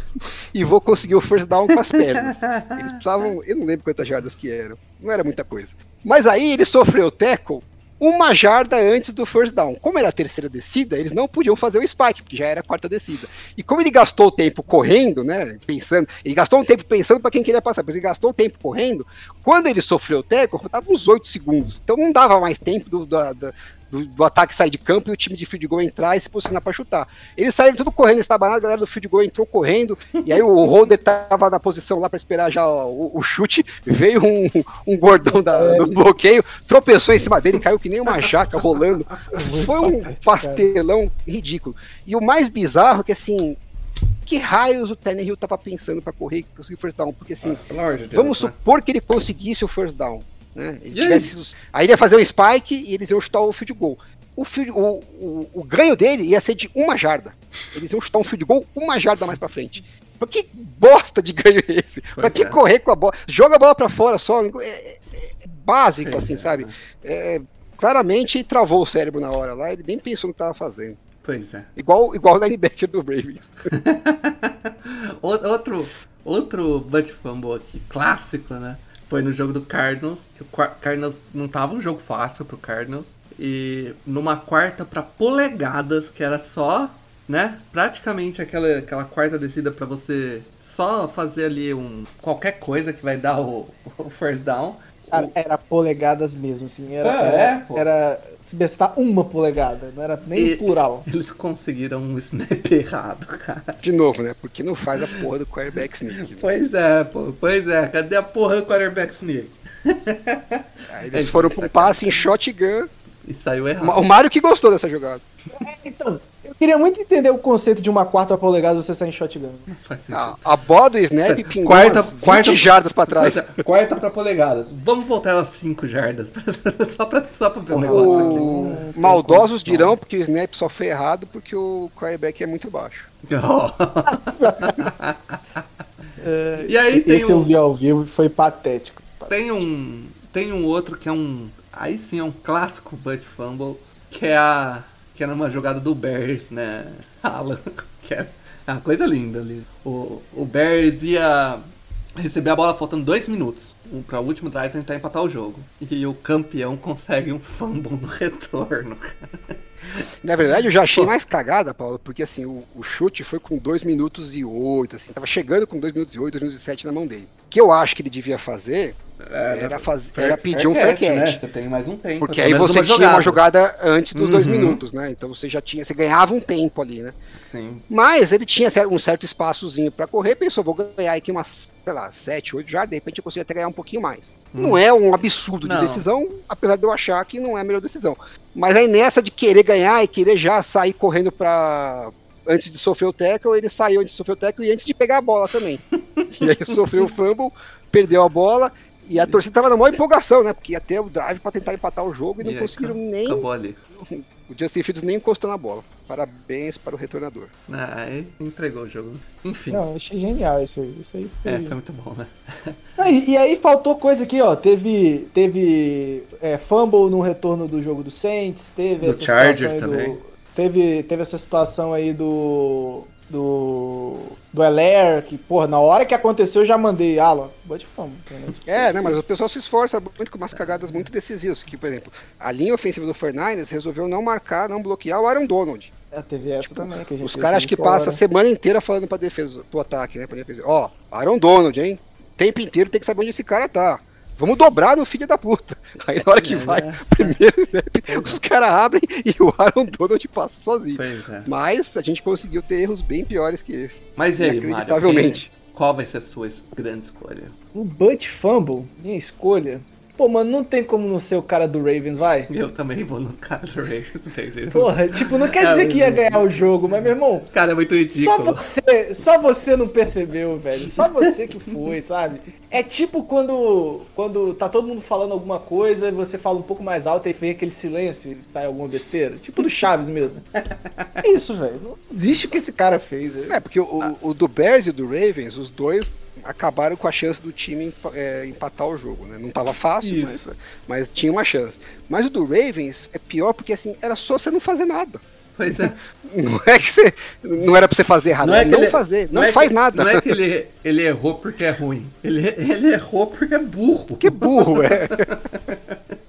e vou conseguir o first down com as pernas. Eles precisavam, eu não lembro quantas jardas que eram, não era muita coisa. Mas aí ele sofreu o tackle uma jarda antes do first down. Como era a terceira descida, eles não podiam fazer o spike, porque já era a quarta descida. E como ele gastou o tempo correndo, né, pensando, ele gastou um tempo pensando para quem queria passar, mas ele gastou o tempo correndo, quando ele sofreu o tackle, faltava uns 8 segundos. Então não dava mais tempo do, da- da- do, do ataque sair de campo e o time de field goal entrar e se posicionar para chutar. Eles saíram tudo correndo, estabanado, a galera do field goal entrou correndo, e aí o holder tava na posição lá para esperar já o, o chute, veio um, um gordão da- do bloqueio, tropeçou em cima dele, caiu que nem uma jaca rolando. Foi um pastelão ridículo. E o mais bizarro é que assim, que raios o Tannehill tava pensando para correr e conseguir o first down? Porque assim, Deus, Vamos né? supor que ele conseguisse o first down. Né? Ele aí? tivesse os- aí ele ia fazer um spike e eles iam chutar o field goal. O, field- o- o- o ganho dele ia ser de uma jarda. Eles iam chutar um field goal uma jarda mais pra frente. Pra que bosta de ganho é esse? pra Pois que é. correr com a bola? Joga a bola pra fora só. É, é- é básico, Pois assim, é, sabe? É, claramente travou o cérebro na hora lá. Ele nem pensou no que tava fazendo. Pois é. Igual, igual o linebacker do Ravens. [LAUGHS] Outro, outro Butt Fumble aqui, clássico, né? Foi no jogo do Cardinals, o Cardinals não tava um jogo fácil pro Cardinals. E numa quarta pra polegadas, que era só né? Praticamente aquela, aquela quarta descida pra você só fazer ali um qualquer coisa que vai dar o, [LAUGHS] o first down. Cara, era polegadas mesmo, assim. Era, Ah, era, é, era se bestar uma polegada, não era nem E- plural. [LAUGHS] Eles conseguiram um snap [LAUGHS] errado, cara. De novo, né? Porque não faz a porra do quarterback sneak. né? Pois é, pô. Pois é. Cadê a porra do quarterback sneak? [LAUGHS] Aí eles foram pra um passe em shotgun. E saiu O errado. Mário que gostou dessa jogada. Então, eu queria muito entender o conceito de uma quarta polegada você sair em shotgun. Sentido. A, bola do snap pingou Quarta, umas 20 quarta jardas pra trás. Quarta, quarta pra polegadas. Vamos voltar elas 5 jardas. [LAUGHS] só, pra, só pra ver o negócio aqui. O... Maldosos dirão porque o snap só foi errado porque o quarterback é muito baixo. [LAUGHS] e aí tem Esse eu um, vi ao vivo e foi patético. tem um. Tem um outro que é um. Aí sim é um clássico Butt Fumble. Que é a. Que era uma jogada do Bears, né? [LAUGHS] Alan. Que é uma coisa linda ali. O, o Bears ia receber a bola faltando dois minutos. Para o último drive tentar empatar o jogo. E o campeão consegue um fumble no retorno, [LAUGHS] cara. Na verdade, eu já achei mais cagada, Paulo, porque assim, o, o chute foi com 2 minutos e 8, assim, tava chegando com 2 minutos e 8, 2 minutos e 7 na mão dele. O que eu acho que ele devia fazer era, faz, era pedir um fair catch. Né? Você tem mais um tempo. Porque aí você tinha uma jogada antes dos dois Uhum. minutos, né? Então você já tinha, você ganhava um tempo ali, né? Sim. Mas ele tinha um certo espaçozinho pra correr, pensou, vou ganhar aqui umas, sei lá, 7, 8 jardas, de repente eu consigo até ganhar um pouquinho mais. Não é um absurdo de Não. decisão, apesar de eu achar que não é a melhor decisão. Mas aí nessa de querer ganhar e querer já sair correndo pra. Antes de sofrer o tackle, ele saiu antes de sofrer o tackle e antes de pegar a bola também. [LAUGHS] e aí sofreu o fumble, perdeu a bola. E a torcida tava na maior empolgação, né? Porque ia ter o drive pra tentar empatar o jogo e não E aí, conseguiram acabou- nem. Acabou ali. [LAUGHS] O Justin Fields nem encostou na bola. Parabéns para o retornador. Ah, Aí entregou o jogo. Enfim. Não, achei genial esse aí. Esse aí foi... É, foi muito bom, né? [LAUGHS] Ah, e, e aí faltou coisa aqui, ó. Teve, teve é, fumble no retorno do jogo do Saints, teve Do essa Chargers situação aí também. do. Teve, teve essa situação aí do. Do. Do Elair, que, porra, na hora que aconteceu eu já mandei, Alan, fumble. entendeu? [LAUGHS] É, né? Mas o pessoal se esforça muito com umas cagadas muito decisivas. Que, por exemplo, a linha ofensiva do Fernandes resolveu não marcar, não bloquear o Aaron Donald. É, teve essa também, que a gente Os caras de que passam a semana inteira falando pra defesa, pro ataque, né? Pra defesa. Ó, Aaron Donald, hein? O tempo inteiro tem que saber onde esse cara tá. Vamos dobrar no filho da puta. Aí na hora que É, vai, né? primeiro snap, os caras abrem e o Aaron Donald passa sozinho. Pois é. Mas a gente conseguiu ter erros bem piores que esse. Mas e aí, Mário? Inacreditavelmente. quem- Qual vai ser a sua grande escolha? O Butt Fumble, minha escolha. Pô, mano, não tem como não ser o cara do Ravens, vai? Eu também vou no cara do Ravens, entendeu? Porra, tipo, não quer É, dizer que ia ganhar o jogo, mas, meu irmão, Cara, é muito Só ridículo. você, só você não percebeu, velho. Só você que foi, sabe? É tipo quando, quando tá todo mundo falando alguma coisa e você fala um pouco mais alto e vem aquele silêncio e sai alguma besteira. Tipo do Chaves mesmo. É isso, velho. Não existe o que esse cara fez. É, porque o, o- o do Bears e o do Ravens, os dois acabaram com a chance do time é, empatar o jogo, né? Não tava fácil, mas, mas tinha uma chance. Mas o do Ravens é pior porque assim, era só você não fazer nada. Pois é. Não é que você. Não era pra você fazer errado, não, é que não ele- fazer, não, é faz que- nada. Não é que ele, ele errou porque é ruim. Ele, ele errou porque é burro. Que burro, é. [LAUGHS]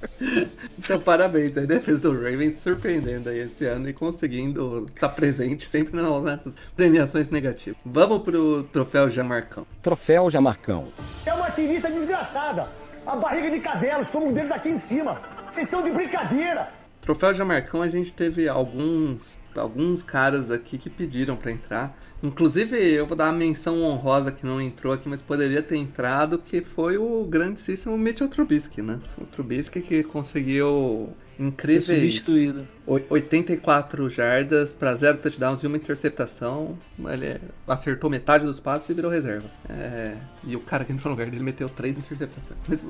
Então, parabéns. A defesa do Ravens surpreendendo aí esse ano e conseguindo estar presente sempre nas- nessas premiações negativas. Vamos pro troféu Jamarcão. Troféu Jamarcão. É uma tirista desgraçada. A barriga de cadelos, como um deles aqui em cima. Vocês estão de brincadeira. Troféu Jamarcão a gente teve alguns alguns caras aqui que pediram pra entrar. Inclusive, eu vou dar uma menção honrosa que não entrou aqui, mas poderia ter entrado, que foi o grandíssimo Mitchell Trubisky, né? O Trubisky que conseguiu incríveis substituído. oi- 84 jardas para zero touchdowns e uma interceptação. Ele acertou metade dos passes e virou reserva. É, e o cara que entrou no lugar dele meteu três interceptações. [LAUGHS] Mas,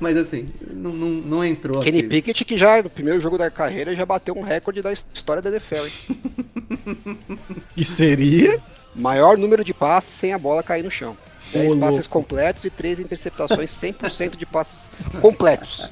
mas assim, não, não, não entrou Kenny aqui. Pickett, que já no primeiro jogo da carreira já bateu um recorde da história da NFL, hein? [LAUGHS] E seria? Maior número de passes sem a bola cair no chão. 10 Ô, passes louco. completos e 3 interceptações, 100% de passes completos.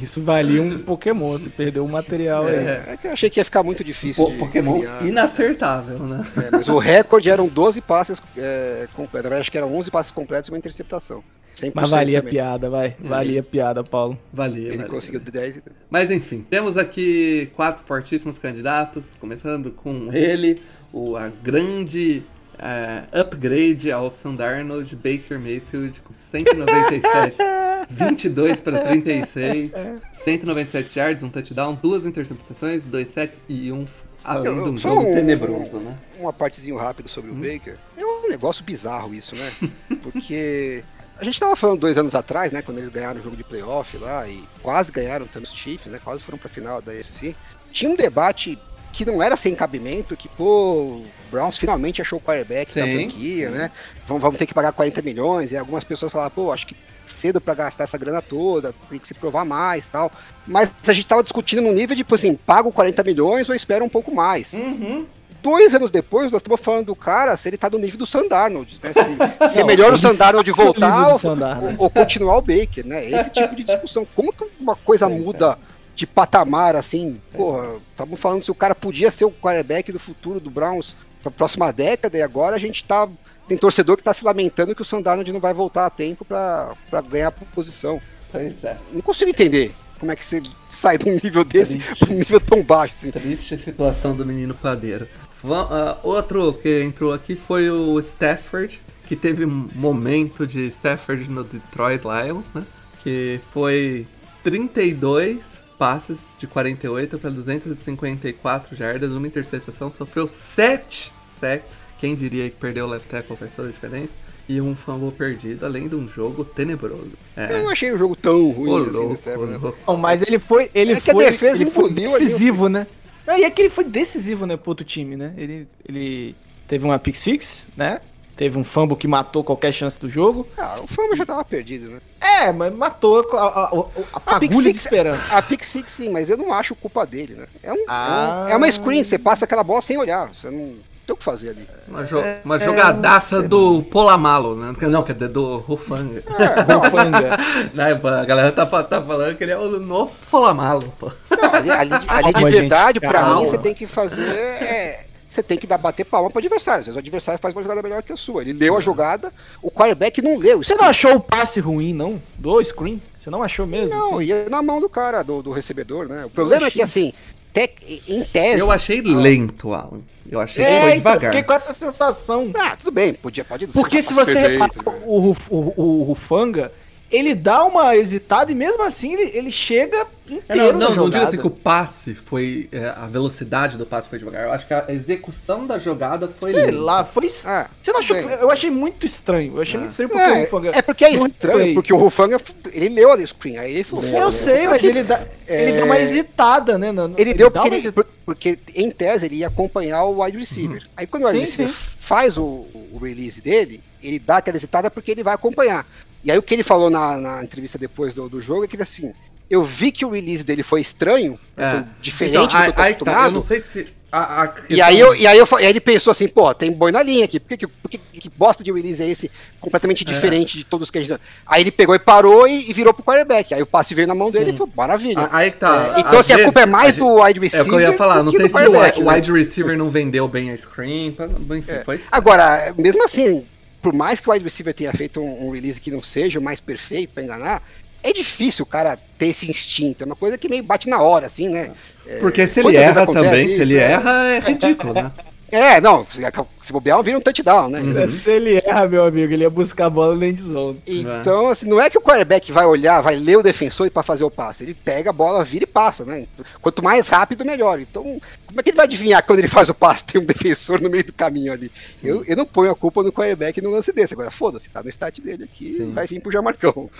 Isso valia um Pokémon, você perdeu o material aí. É que eu achei que ia ficar muito difícil. Po- de Pokémon criar. inacertável, né? É, mas o recorde eram 12 passes é, completos. Na verdade, acho que eram 11 passes completos e uma interceptação. 100% Mas valia a também. piada, vai. Valia a piada, Paulo. Valia, Ele valia. conseguiu de 10 e... Mas enfim, temos aqui quatro fortíssimos candidatos, começando com ele, o, a grande é, upgrade ao Sam Darnold, Baker Mayfield, com 197, 22 para 36, 197 yards, um touchdown, duas interceptações, dois sacks e um, além de um jogo um- tenebroso, né? Uma partezinho rápido sobre o Hum. Baker. É um negócio bizarro isso, né? [LAUGHS] Porque a gente tava falando dois anos atrás, né? Quando eles ganharam o jogo de playoff lá e quase ganharam também os Chiefs, né? Quase foram pra final da UFC. Tinha um debate que não era sem cabimento, que, pô, o Browns finalmente achou o quarterback da Sim, franquia, né? Vamos, vamos ter que pagar 40 milhões. E algumas pessoas falavam, pô, acho que cedo pra gastar essa grana toda, tem que se provar mais e tal. Mas a gente tava discutindo no nível de, tipo assim, pago 40 milhões ou espera um pouco mais dois anos depois, nós estamos falando do cara se ele tá do nível do Sandarnold, né? Se, [LAUGHS] se é Não, melhor o Sandarnold no nível voltar ou, ou continuar o Baker, né? Esse tipo de discussão. Como que uma coisa muda de patamar, assim? Porra, estamos falando se o cara podia ser o quarterback do futuro do Browns pra próxima década e agora a gente tá... Tem torcedor que tá se lamentando que o Sandarnold não vai voltar a tempo pra ganhar a posição. Pois é. Não consigo entender como é que você sai de um nível desse um nível tão baixo, assim. Triste a situação do menino padeiro. Ah, outro que entrou aqui foi o Stafford, que teve um momento de Stafford no Detroit Lions, né? Que foi 32 passes de 48 para 254 jardas, uma interceptação, sofreu 7 sacks. Quem diria que perdeu o left tackle faz toda a diferença? E um fumble perdido, além de um jogo tenebroso. É, Eu não achei o jogo tão ruim ô assim, do louco, né? Bom, mas ele foi. Ele É que a foi, defesa ele foi engoliu ali decisivo, né? Ah, E é que ele foi decisivo, né, pro outro time, né? Ele, ele teve uma pick six, né? Teve um fumble que matou qualquer chance do jogo. Ah, o Fama já tava perdido, né? É, mas matou a, a, a, a fagulha de esperança. A pick six sim, mas eu não acho culpa dele, né? É, um, Ah. é, um- é uma screen, você passa aquela bola sem olhar, você não tem o que fazer ali. Uma, jo uma jogadaça do Polamalo, né? Não, quer dizer, do Rufanga. [LAUGHS] Rufanga. Né, pô, a galera tá, tá falando que ele é o novo Polamalo, pô. Não, ali, ali de- ali de Calma, gente, verdade, pra calma. mim, você tem que fazer. Você tem que dar bater palma pro adversário. Às vezes o adversário faz uma jogada melhor que a sua. Ele leu a jogada, o quarterback não leu. Você não achou o passe ruim, não? Do screen? Você não achou mesmo? Não, assim? ia na mão do cara, do, do recebedor, né? O problema é que, assim, te- em tese. Eu achei lento, Alan. Eu achei que É, foi então, devagar. fiquei com essa sensação. Ah, tudo bem, podia, pode Porque se você perfeito, reparar, né? o, Ruf- o, o Rufanga, ele dá uma hesitada e mesmo assim ele, ele chega inteiro não, não, não diga jogada. assim que o passe foi. é, a velocidade do passe foi devagar. Eu acho que a execução da jogada foi Sei lenta. lá, foi. Ah, Você não achou? Eu achei muito estranho. Eu achei muito estranho porque o É, Rufanga. é porque é estranho, porque o Rufanga, ele leu ali o screen, aí ele falou, Eu "Foda-se, sei, essa mas ele dá, ele é- deu uma hesitada, né? no- no- Ele, deu porque, uma ele- porque, em tese, ele ia acompanhar o wide receiver. Aí quando o wide Sim, receiver sim. faz o, o release dele, ele dá aquela hesitada porque ele vai acompanhar. E aí o que ele falou na, na entrevista depois do, do jogo é que ele assim, eu vi que o release dele foi estranho, É. foi diferente Então, do que eu tô aí- aí tá, acostumado. eu não sei se. A, a E aí, eu, e aí, eu, e aí ele pensou assim, pô, tem boi na linha aqui, por que, por que, que bosta de release é esse completamente É. diferente de todos que a gente... Aí ele pegou e parou e, e virou pro quarterback, aí o passe veio na mão dele Sim. e falou, maravilha. A- Aí que tá. É, então, assim, a vezes, culpa é mais gente- do wide receiver É o que eu ia falar, não sei se o quarterback, wi- né? wide receiver não vendeu bem a screen. Enfim, É. foi. Agora, mesmo assim, por mais que o wide receiver tenha feito um, um release que não seja o mais perfeito pra enganar, é difícil o cara ter esse instinto. É uma coisa que meio bate na hora, assim, né? É, Porque se ele erra também, se isso, ele é? erra, é ridículo, né? [LAUGHS] É, não, se, se bobear, vira um touchdown, né? Uhum. [LAUGHS] Se ele erra, meu amigo, ele ia buscar a bola na end zone. Então, assim, não é que o quarterback vai olhar, vai ler o defensor para fazer o passe. Ele pega a bola, vira e passa, né? Quanto mais rápido, melhor. Então, como é que ele vai adivinhar quando ele [LAUGHS] faz o passe tem um defensor no meio do caminho ali? Eu, eu não ponho a culpa no quarterback no lance desse. Agora, foda-se, tá no stat dele aqui, Sim. vai vir pro Jamarcão.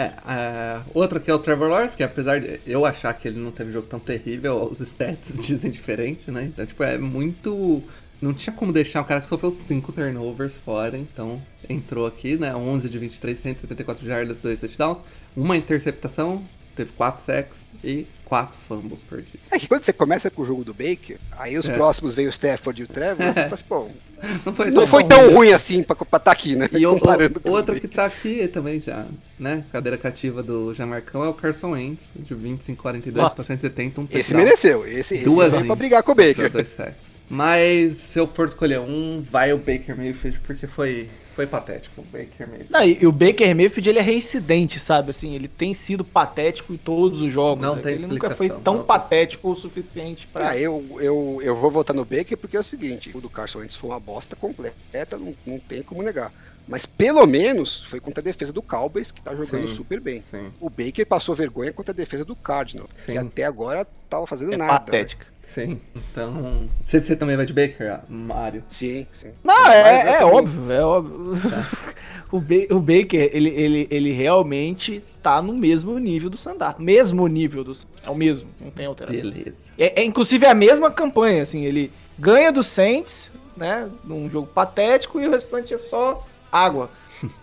É, outro que é o Trevor Lawrence, que apesar de eu achar que ele não teve jogo tão terrível, [LAUGHS] os stats dizem diferente, né? Então, tipo, é muito. Não tinha como deixar o cara que sofreu 5 turnovers fora, então entrou aqui, né? 11 de 23, 174 jardas, 2 touchdowns, uma interceptação, teve 4 sacks e 4 fumbles perdidos. É que quando você começa com o jogo do Baker, aí os É. próximos veio o Stafford e o Trevor, você fala assim, pô, [LAUGHS] Não foi não tão foi bom, tão ruim assim pra estar tá aqui, né? E o, o- outro que tá aqui também já, né? Cadeira cativa do Jamarcão é o Carson Wentz, de 25,42 Nossa. para 170, um Esse touchdown. mereceu, esse, esse Duas veio pra brigar com o Baker. Mas se eu for escolher um, vai o Baker Mayfield, porque foi, foi patético o Baker Mayfield. Não, e, e o Baker Mayfield ele é reincidente, sabe? Assim, ele tem sido patético em todos os jogos. Não né? tem ele nunca foi tão patético o suficiente pra. Ah, eu, eu, eu vou votar no Baker porque é o seguinte, o do Carson Wentz foi uma bosta completa, não, não tem como negar. Mas pelo menos foi contra a defesa do Cowboys, que tá jogando Sim, super bem. sim. O Baker passou vergonha contra a defesa do Cardinals, Sim. que até agora tava fazendo É nada. né? patética. Sim, então. Você, você também vai de Baker, ah, Mário? Sim, sim. Não, é, é óbvio, é óbvio. [LAUGHS] o, Ba- o Baker, ele, ele, ele realmente tá no mesmo nível do Sandar. Mesmo nível do É o mesmo, não tem alteração. Beleza. É, é inclusive a mesma campanha, assim, ele ganha do Saints, né, num jogo patético e o restante é só água.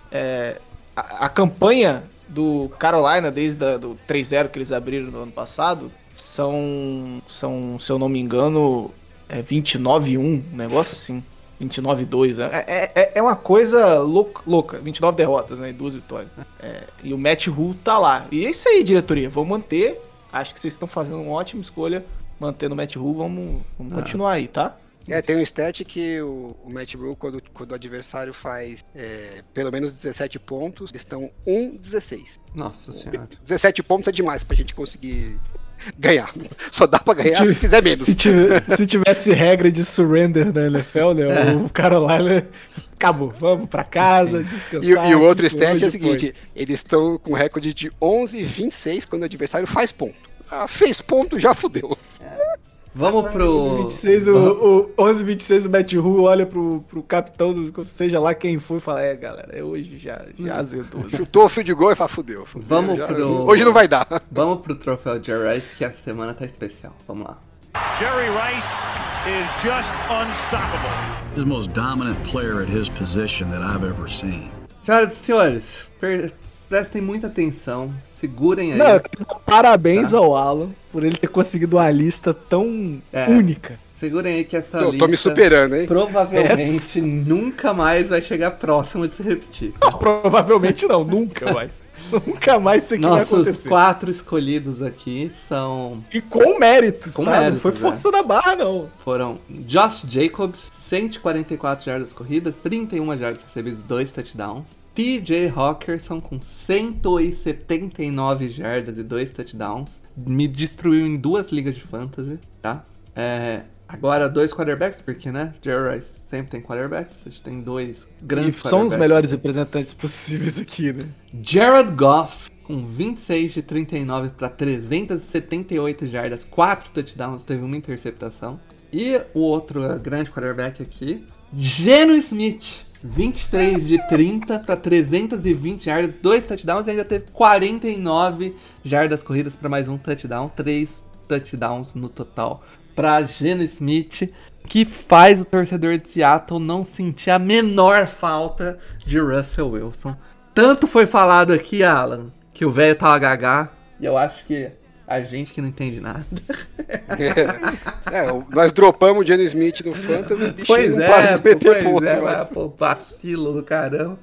É, a, a campanha do Carolina desde a, do 3-0 que eles abriram no ano passado são, são se eu não me engano, é 29-1, um negócio assim. 29-2, né? é, é, é uma coisa louca, louca. 29 derrotas, né? E duas vitórias. né? É, e o Matt Rule tá lá. E é isso aí, diretoria. Vou manter. Acho que vocês estão fazendo uma ótima escolha mantendo o Matt Rule. Vamos, vamos continuar aí, tá? É, tem um stat que o, o Matt Rule, quando, quando o adversário faz é, pelo menos 17 pontos, eles estão 1-16. Nossa senhora. 17 pontos é demais pra gente conseguir [LAUGHS] ganhar. Só dá pra ganhar se, fizer menos. Se, tive- se tivesse regra de surrender na NFL, né? O Carolina acabou. Vamos pra casa, E, descansar. e o outro stat é o seguinte: eles estão com recorde de 11 26 quando o adversário faz ponto. Ah, fez ponto, já fudeu. Vamos pro. 26, o, o 11 26 o Matt Rule olha pro, pro capitão, do, seja lá quem for, e fala: É, galera, é hoje já, já azedou. já." Chutou o fio de gol e fala, fudeu. fudeu, Vamos já- pro- Hoje não vai dar. [LAUGHS] Vamos pro troféu Jerry Rice, que a semana tá especial. Vamos lá. Jerry Rice is just unstoppable. He's the most dominant player at his position that I've ever seen. Senhoras e senhores, per- prestem muita atenção, segurem aí. Não, eu quero dar parabéns Tá. ao Alan por ele ter conseguido uma lista tão É. única. Segurem aí que essa Eu lista tô me superando, hein? provavelmente [LAUGHS] nunca mais vai chegar próximo de se repetir. tá? [LAUGHS] Provavelmente não, nunca mais. [LAUGHS] nunca mais isso aqui vai Nossos acontecer. quatro escolhidos aqui são E com méritos, Com tá? méritos, não foi é. força da barra, não. foram Josh Jacobs, 144 jardas corridas, 31 jardas recebidas, 2 touchdowns. TJ Hawkinson com 179 jardas e 2 touchdowns. Me destruiu em duas ligas de fantasy, tá? É, agora dois quarterbacks, porque né? Jerry Rice sempre tem quarterbacks. A gente tem dois E grandes são os melhores representantes possíveis aqui, né? Jared Goff com 26 de 39 para 378 jardas, 4 touchdowns, teve uma interceptação. E o outro grande quarterback aqui, Geno Smith, 23 de 30 para 320 jardas, 2 touchdowns e ainda teve 49 jardas corridas para mais um touchdown, 3 touchdowns no total para Geno Smith, que faz o torcedor de Seattle não sentir a menor falta de Russell Wilson. Tanto foi falado aqui, Alan, que o velho tava gagá, e eu acho que a gente que não entende nada. [LAUGHS] É, o- nós dropamos o Jenny Smith no Fantasy, o bichinho Pois não para é, de meter pois é, mas- pô, vacilo do caramba.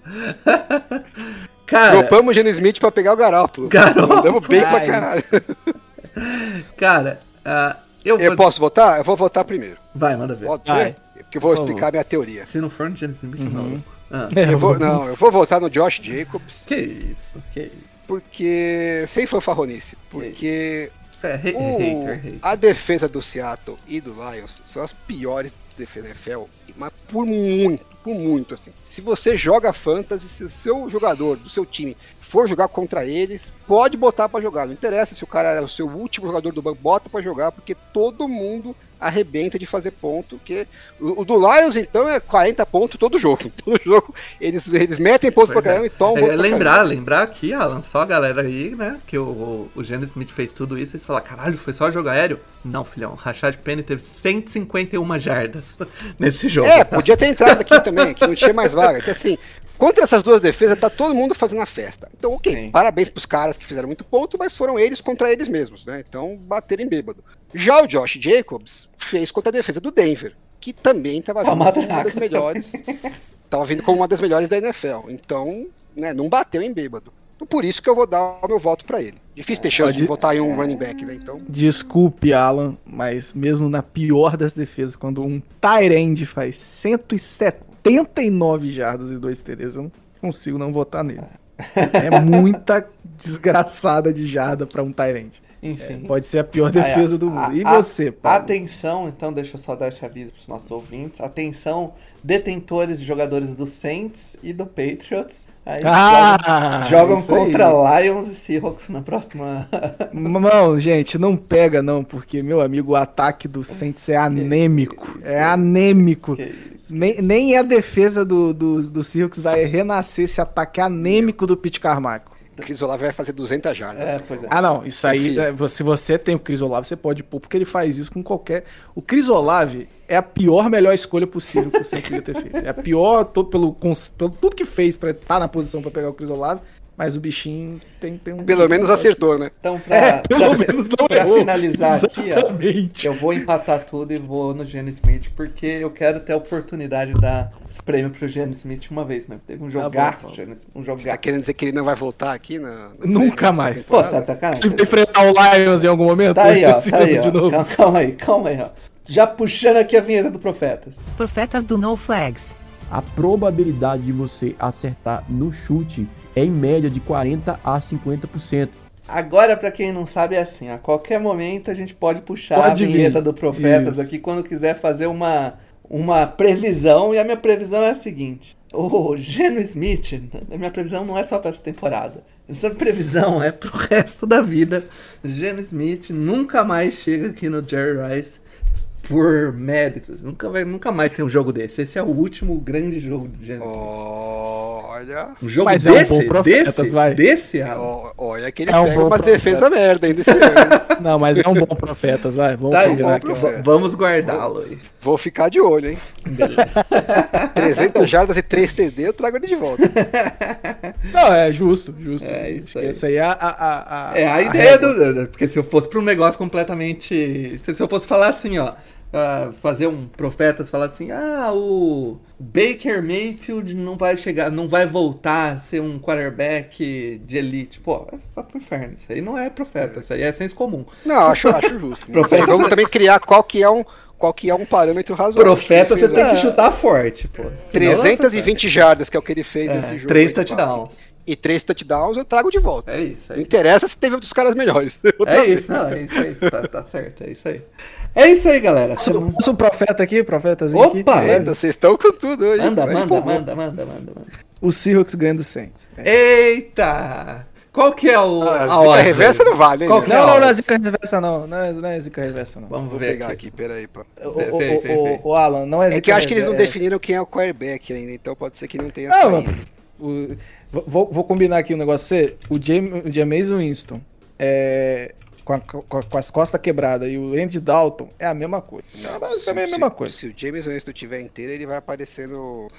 [LAUGHS] Cara, Dropamos o Jenny Smith pra pegar o Garópolo. Mandamos bem pra caralho. [LAUGHS] cara, ah, eu, Eu vou... posso votar? Eu vou votar primeiro. Vai, manda ver. Pode ser? Porque eu vou Por explicar a minha teoria. Se não for no Genesis Smith, não. Ah, Eu vou, não, eu vou votar no Josh Jacobs, que isso, que isso. Porque. Sem fanfarronice. Porque é o- hater, hater. a defesa do Seattle e do Lions são as piores defesas da NFL, mas por muito, por muito, assim. Se você joga fantasy, se o seu jogador do seu time for jogar contra eles, pode botar pra jogar. Não interessa se o cara é o seu último jogador do banco, bota pra jogar, porque todo mundo arrebenta de fazer ponto. Que o, o do Lions, então, é 40 pontos todo jogo. [LAUGHS] Todo jogo eles, eles metem pontos pra Pois é. caramba e tomam É, pra lembrar, lembrar aqui, Alan, só a galera aí, né? Que o, o, Geno Smith fez tudo isso e você fala, caralho, foi só jogo aéreo? Não, filhão. O Rashad Penny teve 151 jardas [LAUGHS] nesse jogo. É, podia ter entrado aqui também, que não tinha mais vaga. Que assim, contra essas duas defesas, tá todo mundo fazendo a festa. Então, ok, Sim. parabéns pros caras que fizeram muito ponto, mas foram eles contra eles mesmos, né? Então, bateram em bêbado. Já o Josh Jacobs fez contra a defesa do Denver, que também tava vindo como uma das melhores. [LAUGHS] tava vindo como uma das melhores da NFL. Então, né, não bateu em bêbado. Então, por isso que eu vou dar o meu voto pra ele. Difícil ter chance de votar em um running back, né? Então, Desculpe, Alan, mas mesmo na pior das defesas, quando um end faz 107 79 jardas e 2 TDs. Eu não consigo não votar nele. É muita desgraçada de jarda pra um Tyrant. Enfim. Pode ser a pior defesa do mundo. E a- você, Paulo? Atenção, então deixa eu só dar esse aviso pros nossos ouvintes. Atenção, detentores de jogadores do Saints e do Patriots. Aí Ah, jogam jogam isso aí. contra Lions e Seahawks na próxima. Não, gente, não pega não, porque, meu amigo, o ataque do Saints é anêmico. É anêmico. Nem, nem a defesa do, do, do Seahawks vai renascer esse ataque anêmico do Pete Carmichael. O Chris Olave vai fazer 200 jardas. É, pois é. Ah, não, isso aí, Confia. é, se você tem o Chris Olave, você pode pôr, porque ele faz isso com qualquer. O Chris Olave é a pior, melhor escolha possível que você podia ter feito. É a pior, todo pelo, pelo tudo que fez pra estar na posição pra pegar o Chris Olave, mas o bichinho tem, tem um. Pelo menos acertou, né? Então, pra, É, pelo pra- menos não pra errou. finalizar aqui, ó, Exatamente. eu vou empatar tudo e vou no Gene Smith, porque eu quero ter a oportunidade de dar esse prêmio pro Gene Smith uma vez, né? Teve um jogaço, bom. Gene Smith, um Tá jogaço. querendo dizer que ele não vai voltar aqui na. na Nunca mais. Pô, tá sacanagem? Ele vai enfrentar o Lions em algum momento? Tá aí, ó, tá aí, ó. novo. Calma, calma aí, calma aí, ó. Já puxando aqui a vinheta do Profetas. Profetas do No Flags. A probabilidade de você acertar no chute é em média de 40 a 50%. Agora, pra quem não sabe, é assim: a qualquer momento a gente pode puxar Pode a vinheta vir. do Profetas Isso. aqui quando quiser fazer uma, uma previsão. E a minha previsão é a seguinte: o Geno Smith, a minha previsão não é só pra essa temporada. Essa previsão é pro resto da vida. Geno Smith nunca mais chega aqui no Jerry Rice por méritos. Nunca, vai, nunca mais tem um jogo desse. Esse é o último grande jogo do Geno Smith. Olha. Um jogo Mas é um desse, bom Profetas, desse, vai. desse, Alan? ó- Olha que ele É um pega bom uma defesa merda ainda esse [LAUGHS] ano. Não, mas é um bom Profetas, vai. Vamos Tá profeta. vamos guardá-lo aí. Vou ficar de olho, hein? 300 jardas e 3 TD, eu trago ele de volta. [LAUGHS] Não, é justo, justo. É isso aí. Essa aí é a, a, a, É a ideia do. Porque se eu fosse pra um negócio completamente. Se eu fosse falar assim, ó. Ah, fazer um profetas falar assim, ah, o Baker Mayfield não vai chegar, não vai voltar a ser um quarterback de elite. Pô, vai pro inferno. Isso aí não é profeta, isso aí é senso comum. Não, acho, acho justo. [LAUGHS] Profeta- Vamos também criar qual que é um, qual que é um parâmetro razoável. Profeta você tem que chutar forte, pô. Senão não é 320 jardas, que é o que ele fez profeta. nesse É, jogo. três touchdowns. E três touchdowns eu trago de volta. É isso, é Não isso. interessa se teve outros caras melhores. [LAUGHS] É isso, não, é isso, é isso, tá, tá certo, é isso aí. É isso aí, galera. Semana- Posso um profeta aqui, profetazinho aqui? Opa! Eita, vocês estão com tudo hoje. Manda, manda, pô, manda, manda, manda, manda. O Seahawks ganhando do Saints. Eita! Qual que é o. Ah, a zica aí? reversa não vale, hein, Qual que é Não, a não, não é zica reversa não. Não é, não é zica reversa não. Vamos Vou ver pegar aqui. aqui, peraí, pô. O, o, vê, o, vê, o- vê. o Alan, não é zica É que eu acho que eles não reversa. definiram quem é o quarterback ainda, então pode ser que não tenha Não, saído. o- vou, vou combinar aqui um negócio. o, Jam, o Jameis Winston é, com, a- com a- com as costas quebradas e o Andy Dalton é a mesma coisa. É basicamente a mesma se, coisa. Se o James Winston tiver inteiro, ele vai aparecer no,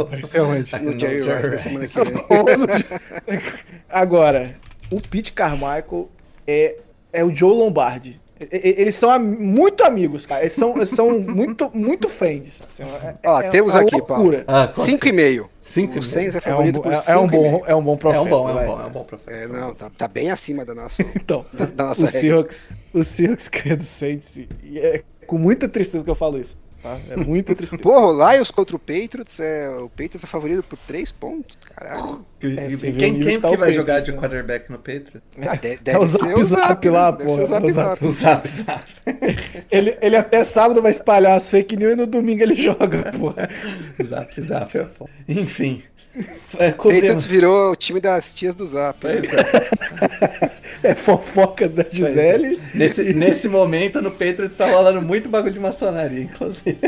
Apareceu onde? no Jerry Jerry Rice na semana que vem. [LAUGHS] Agora, o Pete Carmichael é, é o Joe Lombardi. E- e- Eles são am- muito amigos, cara. Eles são, eles são muito, muito friends. assim, é- Ó, é temos uma aqui, loucura. Ah, quanto? 5,5. Cinco O e Saints é É um, favorito por é, é um 5,5. bom, é um bom É profeta. um bom, é um bom, é um bom profeta. É, não, tá, tá bem acima da nossa. [LAUGHS] Então, da nossa o. Seahawks, o Seahawks [LAUGHS] ganha do Saints. E é com muita tristeza que eu falo isso. Tá? É muita tristeza. Porra, o Lions contra o Patriots, é, o Patriots é favorito por 3 pontos. Caralho. E- É, e o quem quem que tá que o vai Patriots, jogar de né? quarterback no Patriots? Ah, É o Zap Zap lá, né? Deve pô. o Zap O Zap Zap. O Zap Zap. [LAUGHS] Ele, ele até sábado vai espalhar as fake news e no domingo ele joga, pô. [LAUGHS] Zap Zap é foda. Enfim. É, Patriots virou o time das tias do Zap. Pois é. [LAUGHS] É fofoca da Gisele. Nesse, nesse momento no Patriots tá rolando muito bagulho de maçonaria, inclusive. [LAUGHS]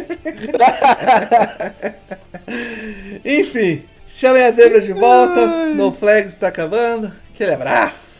Enfim, chamem as zebras de volta. No Flags tá acabando. Aquele abraço.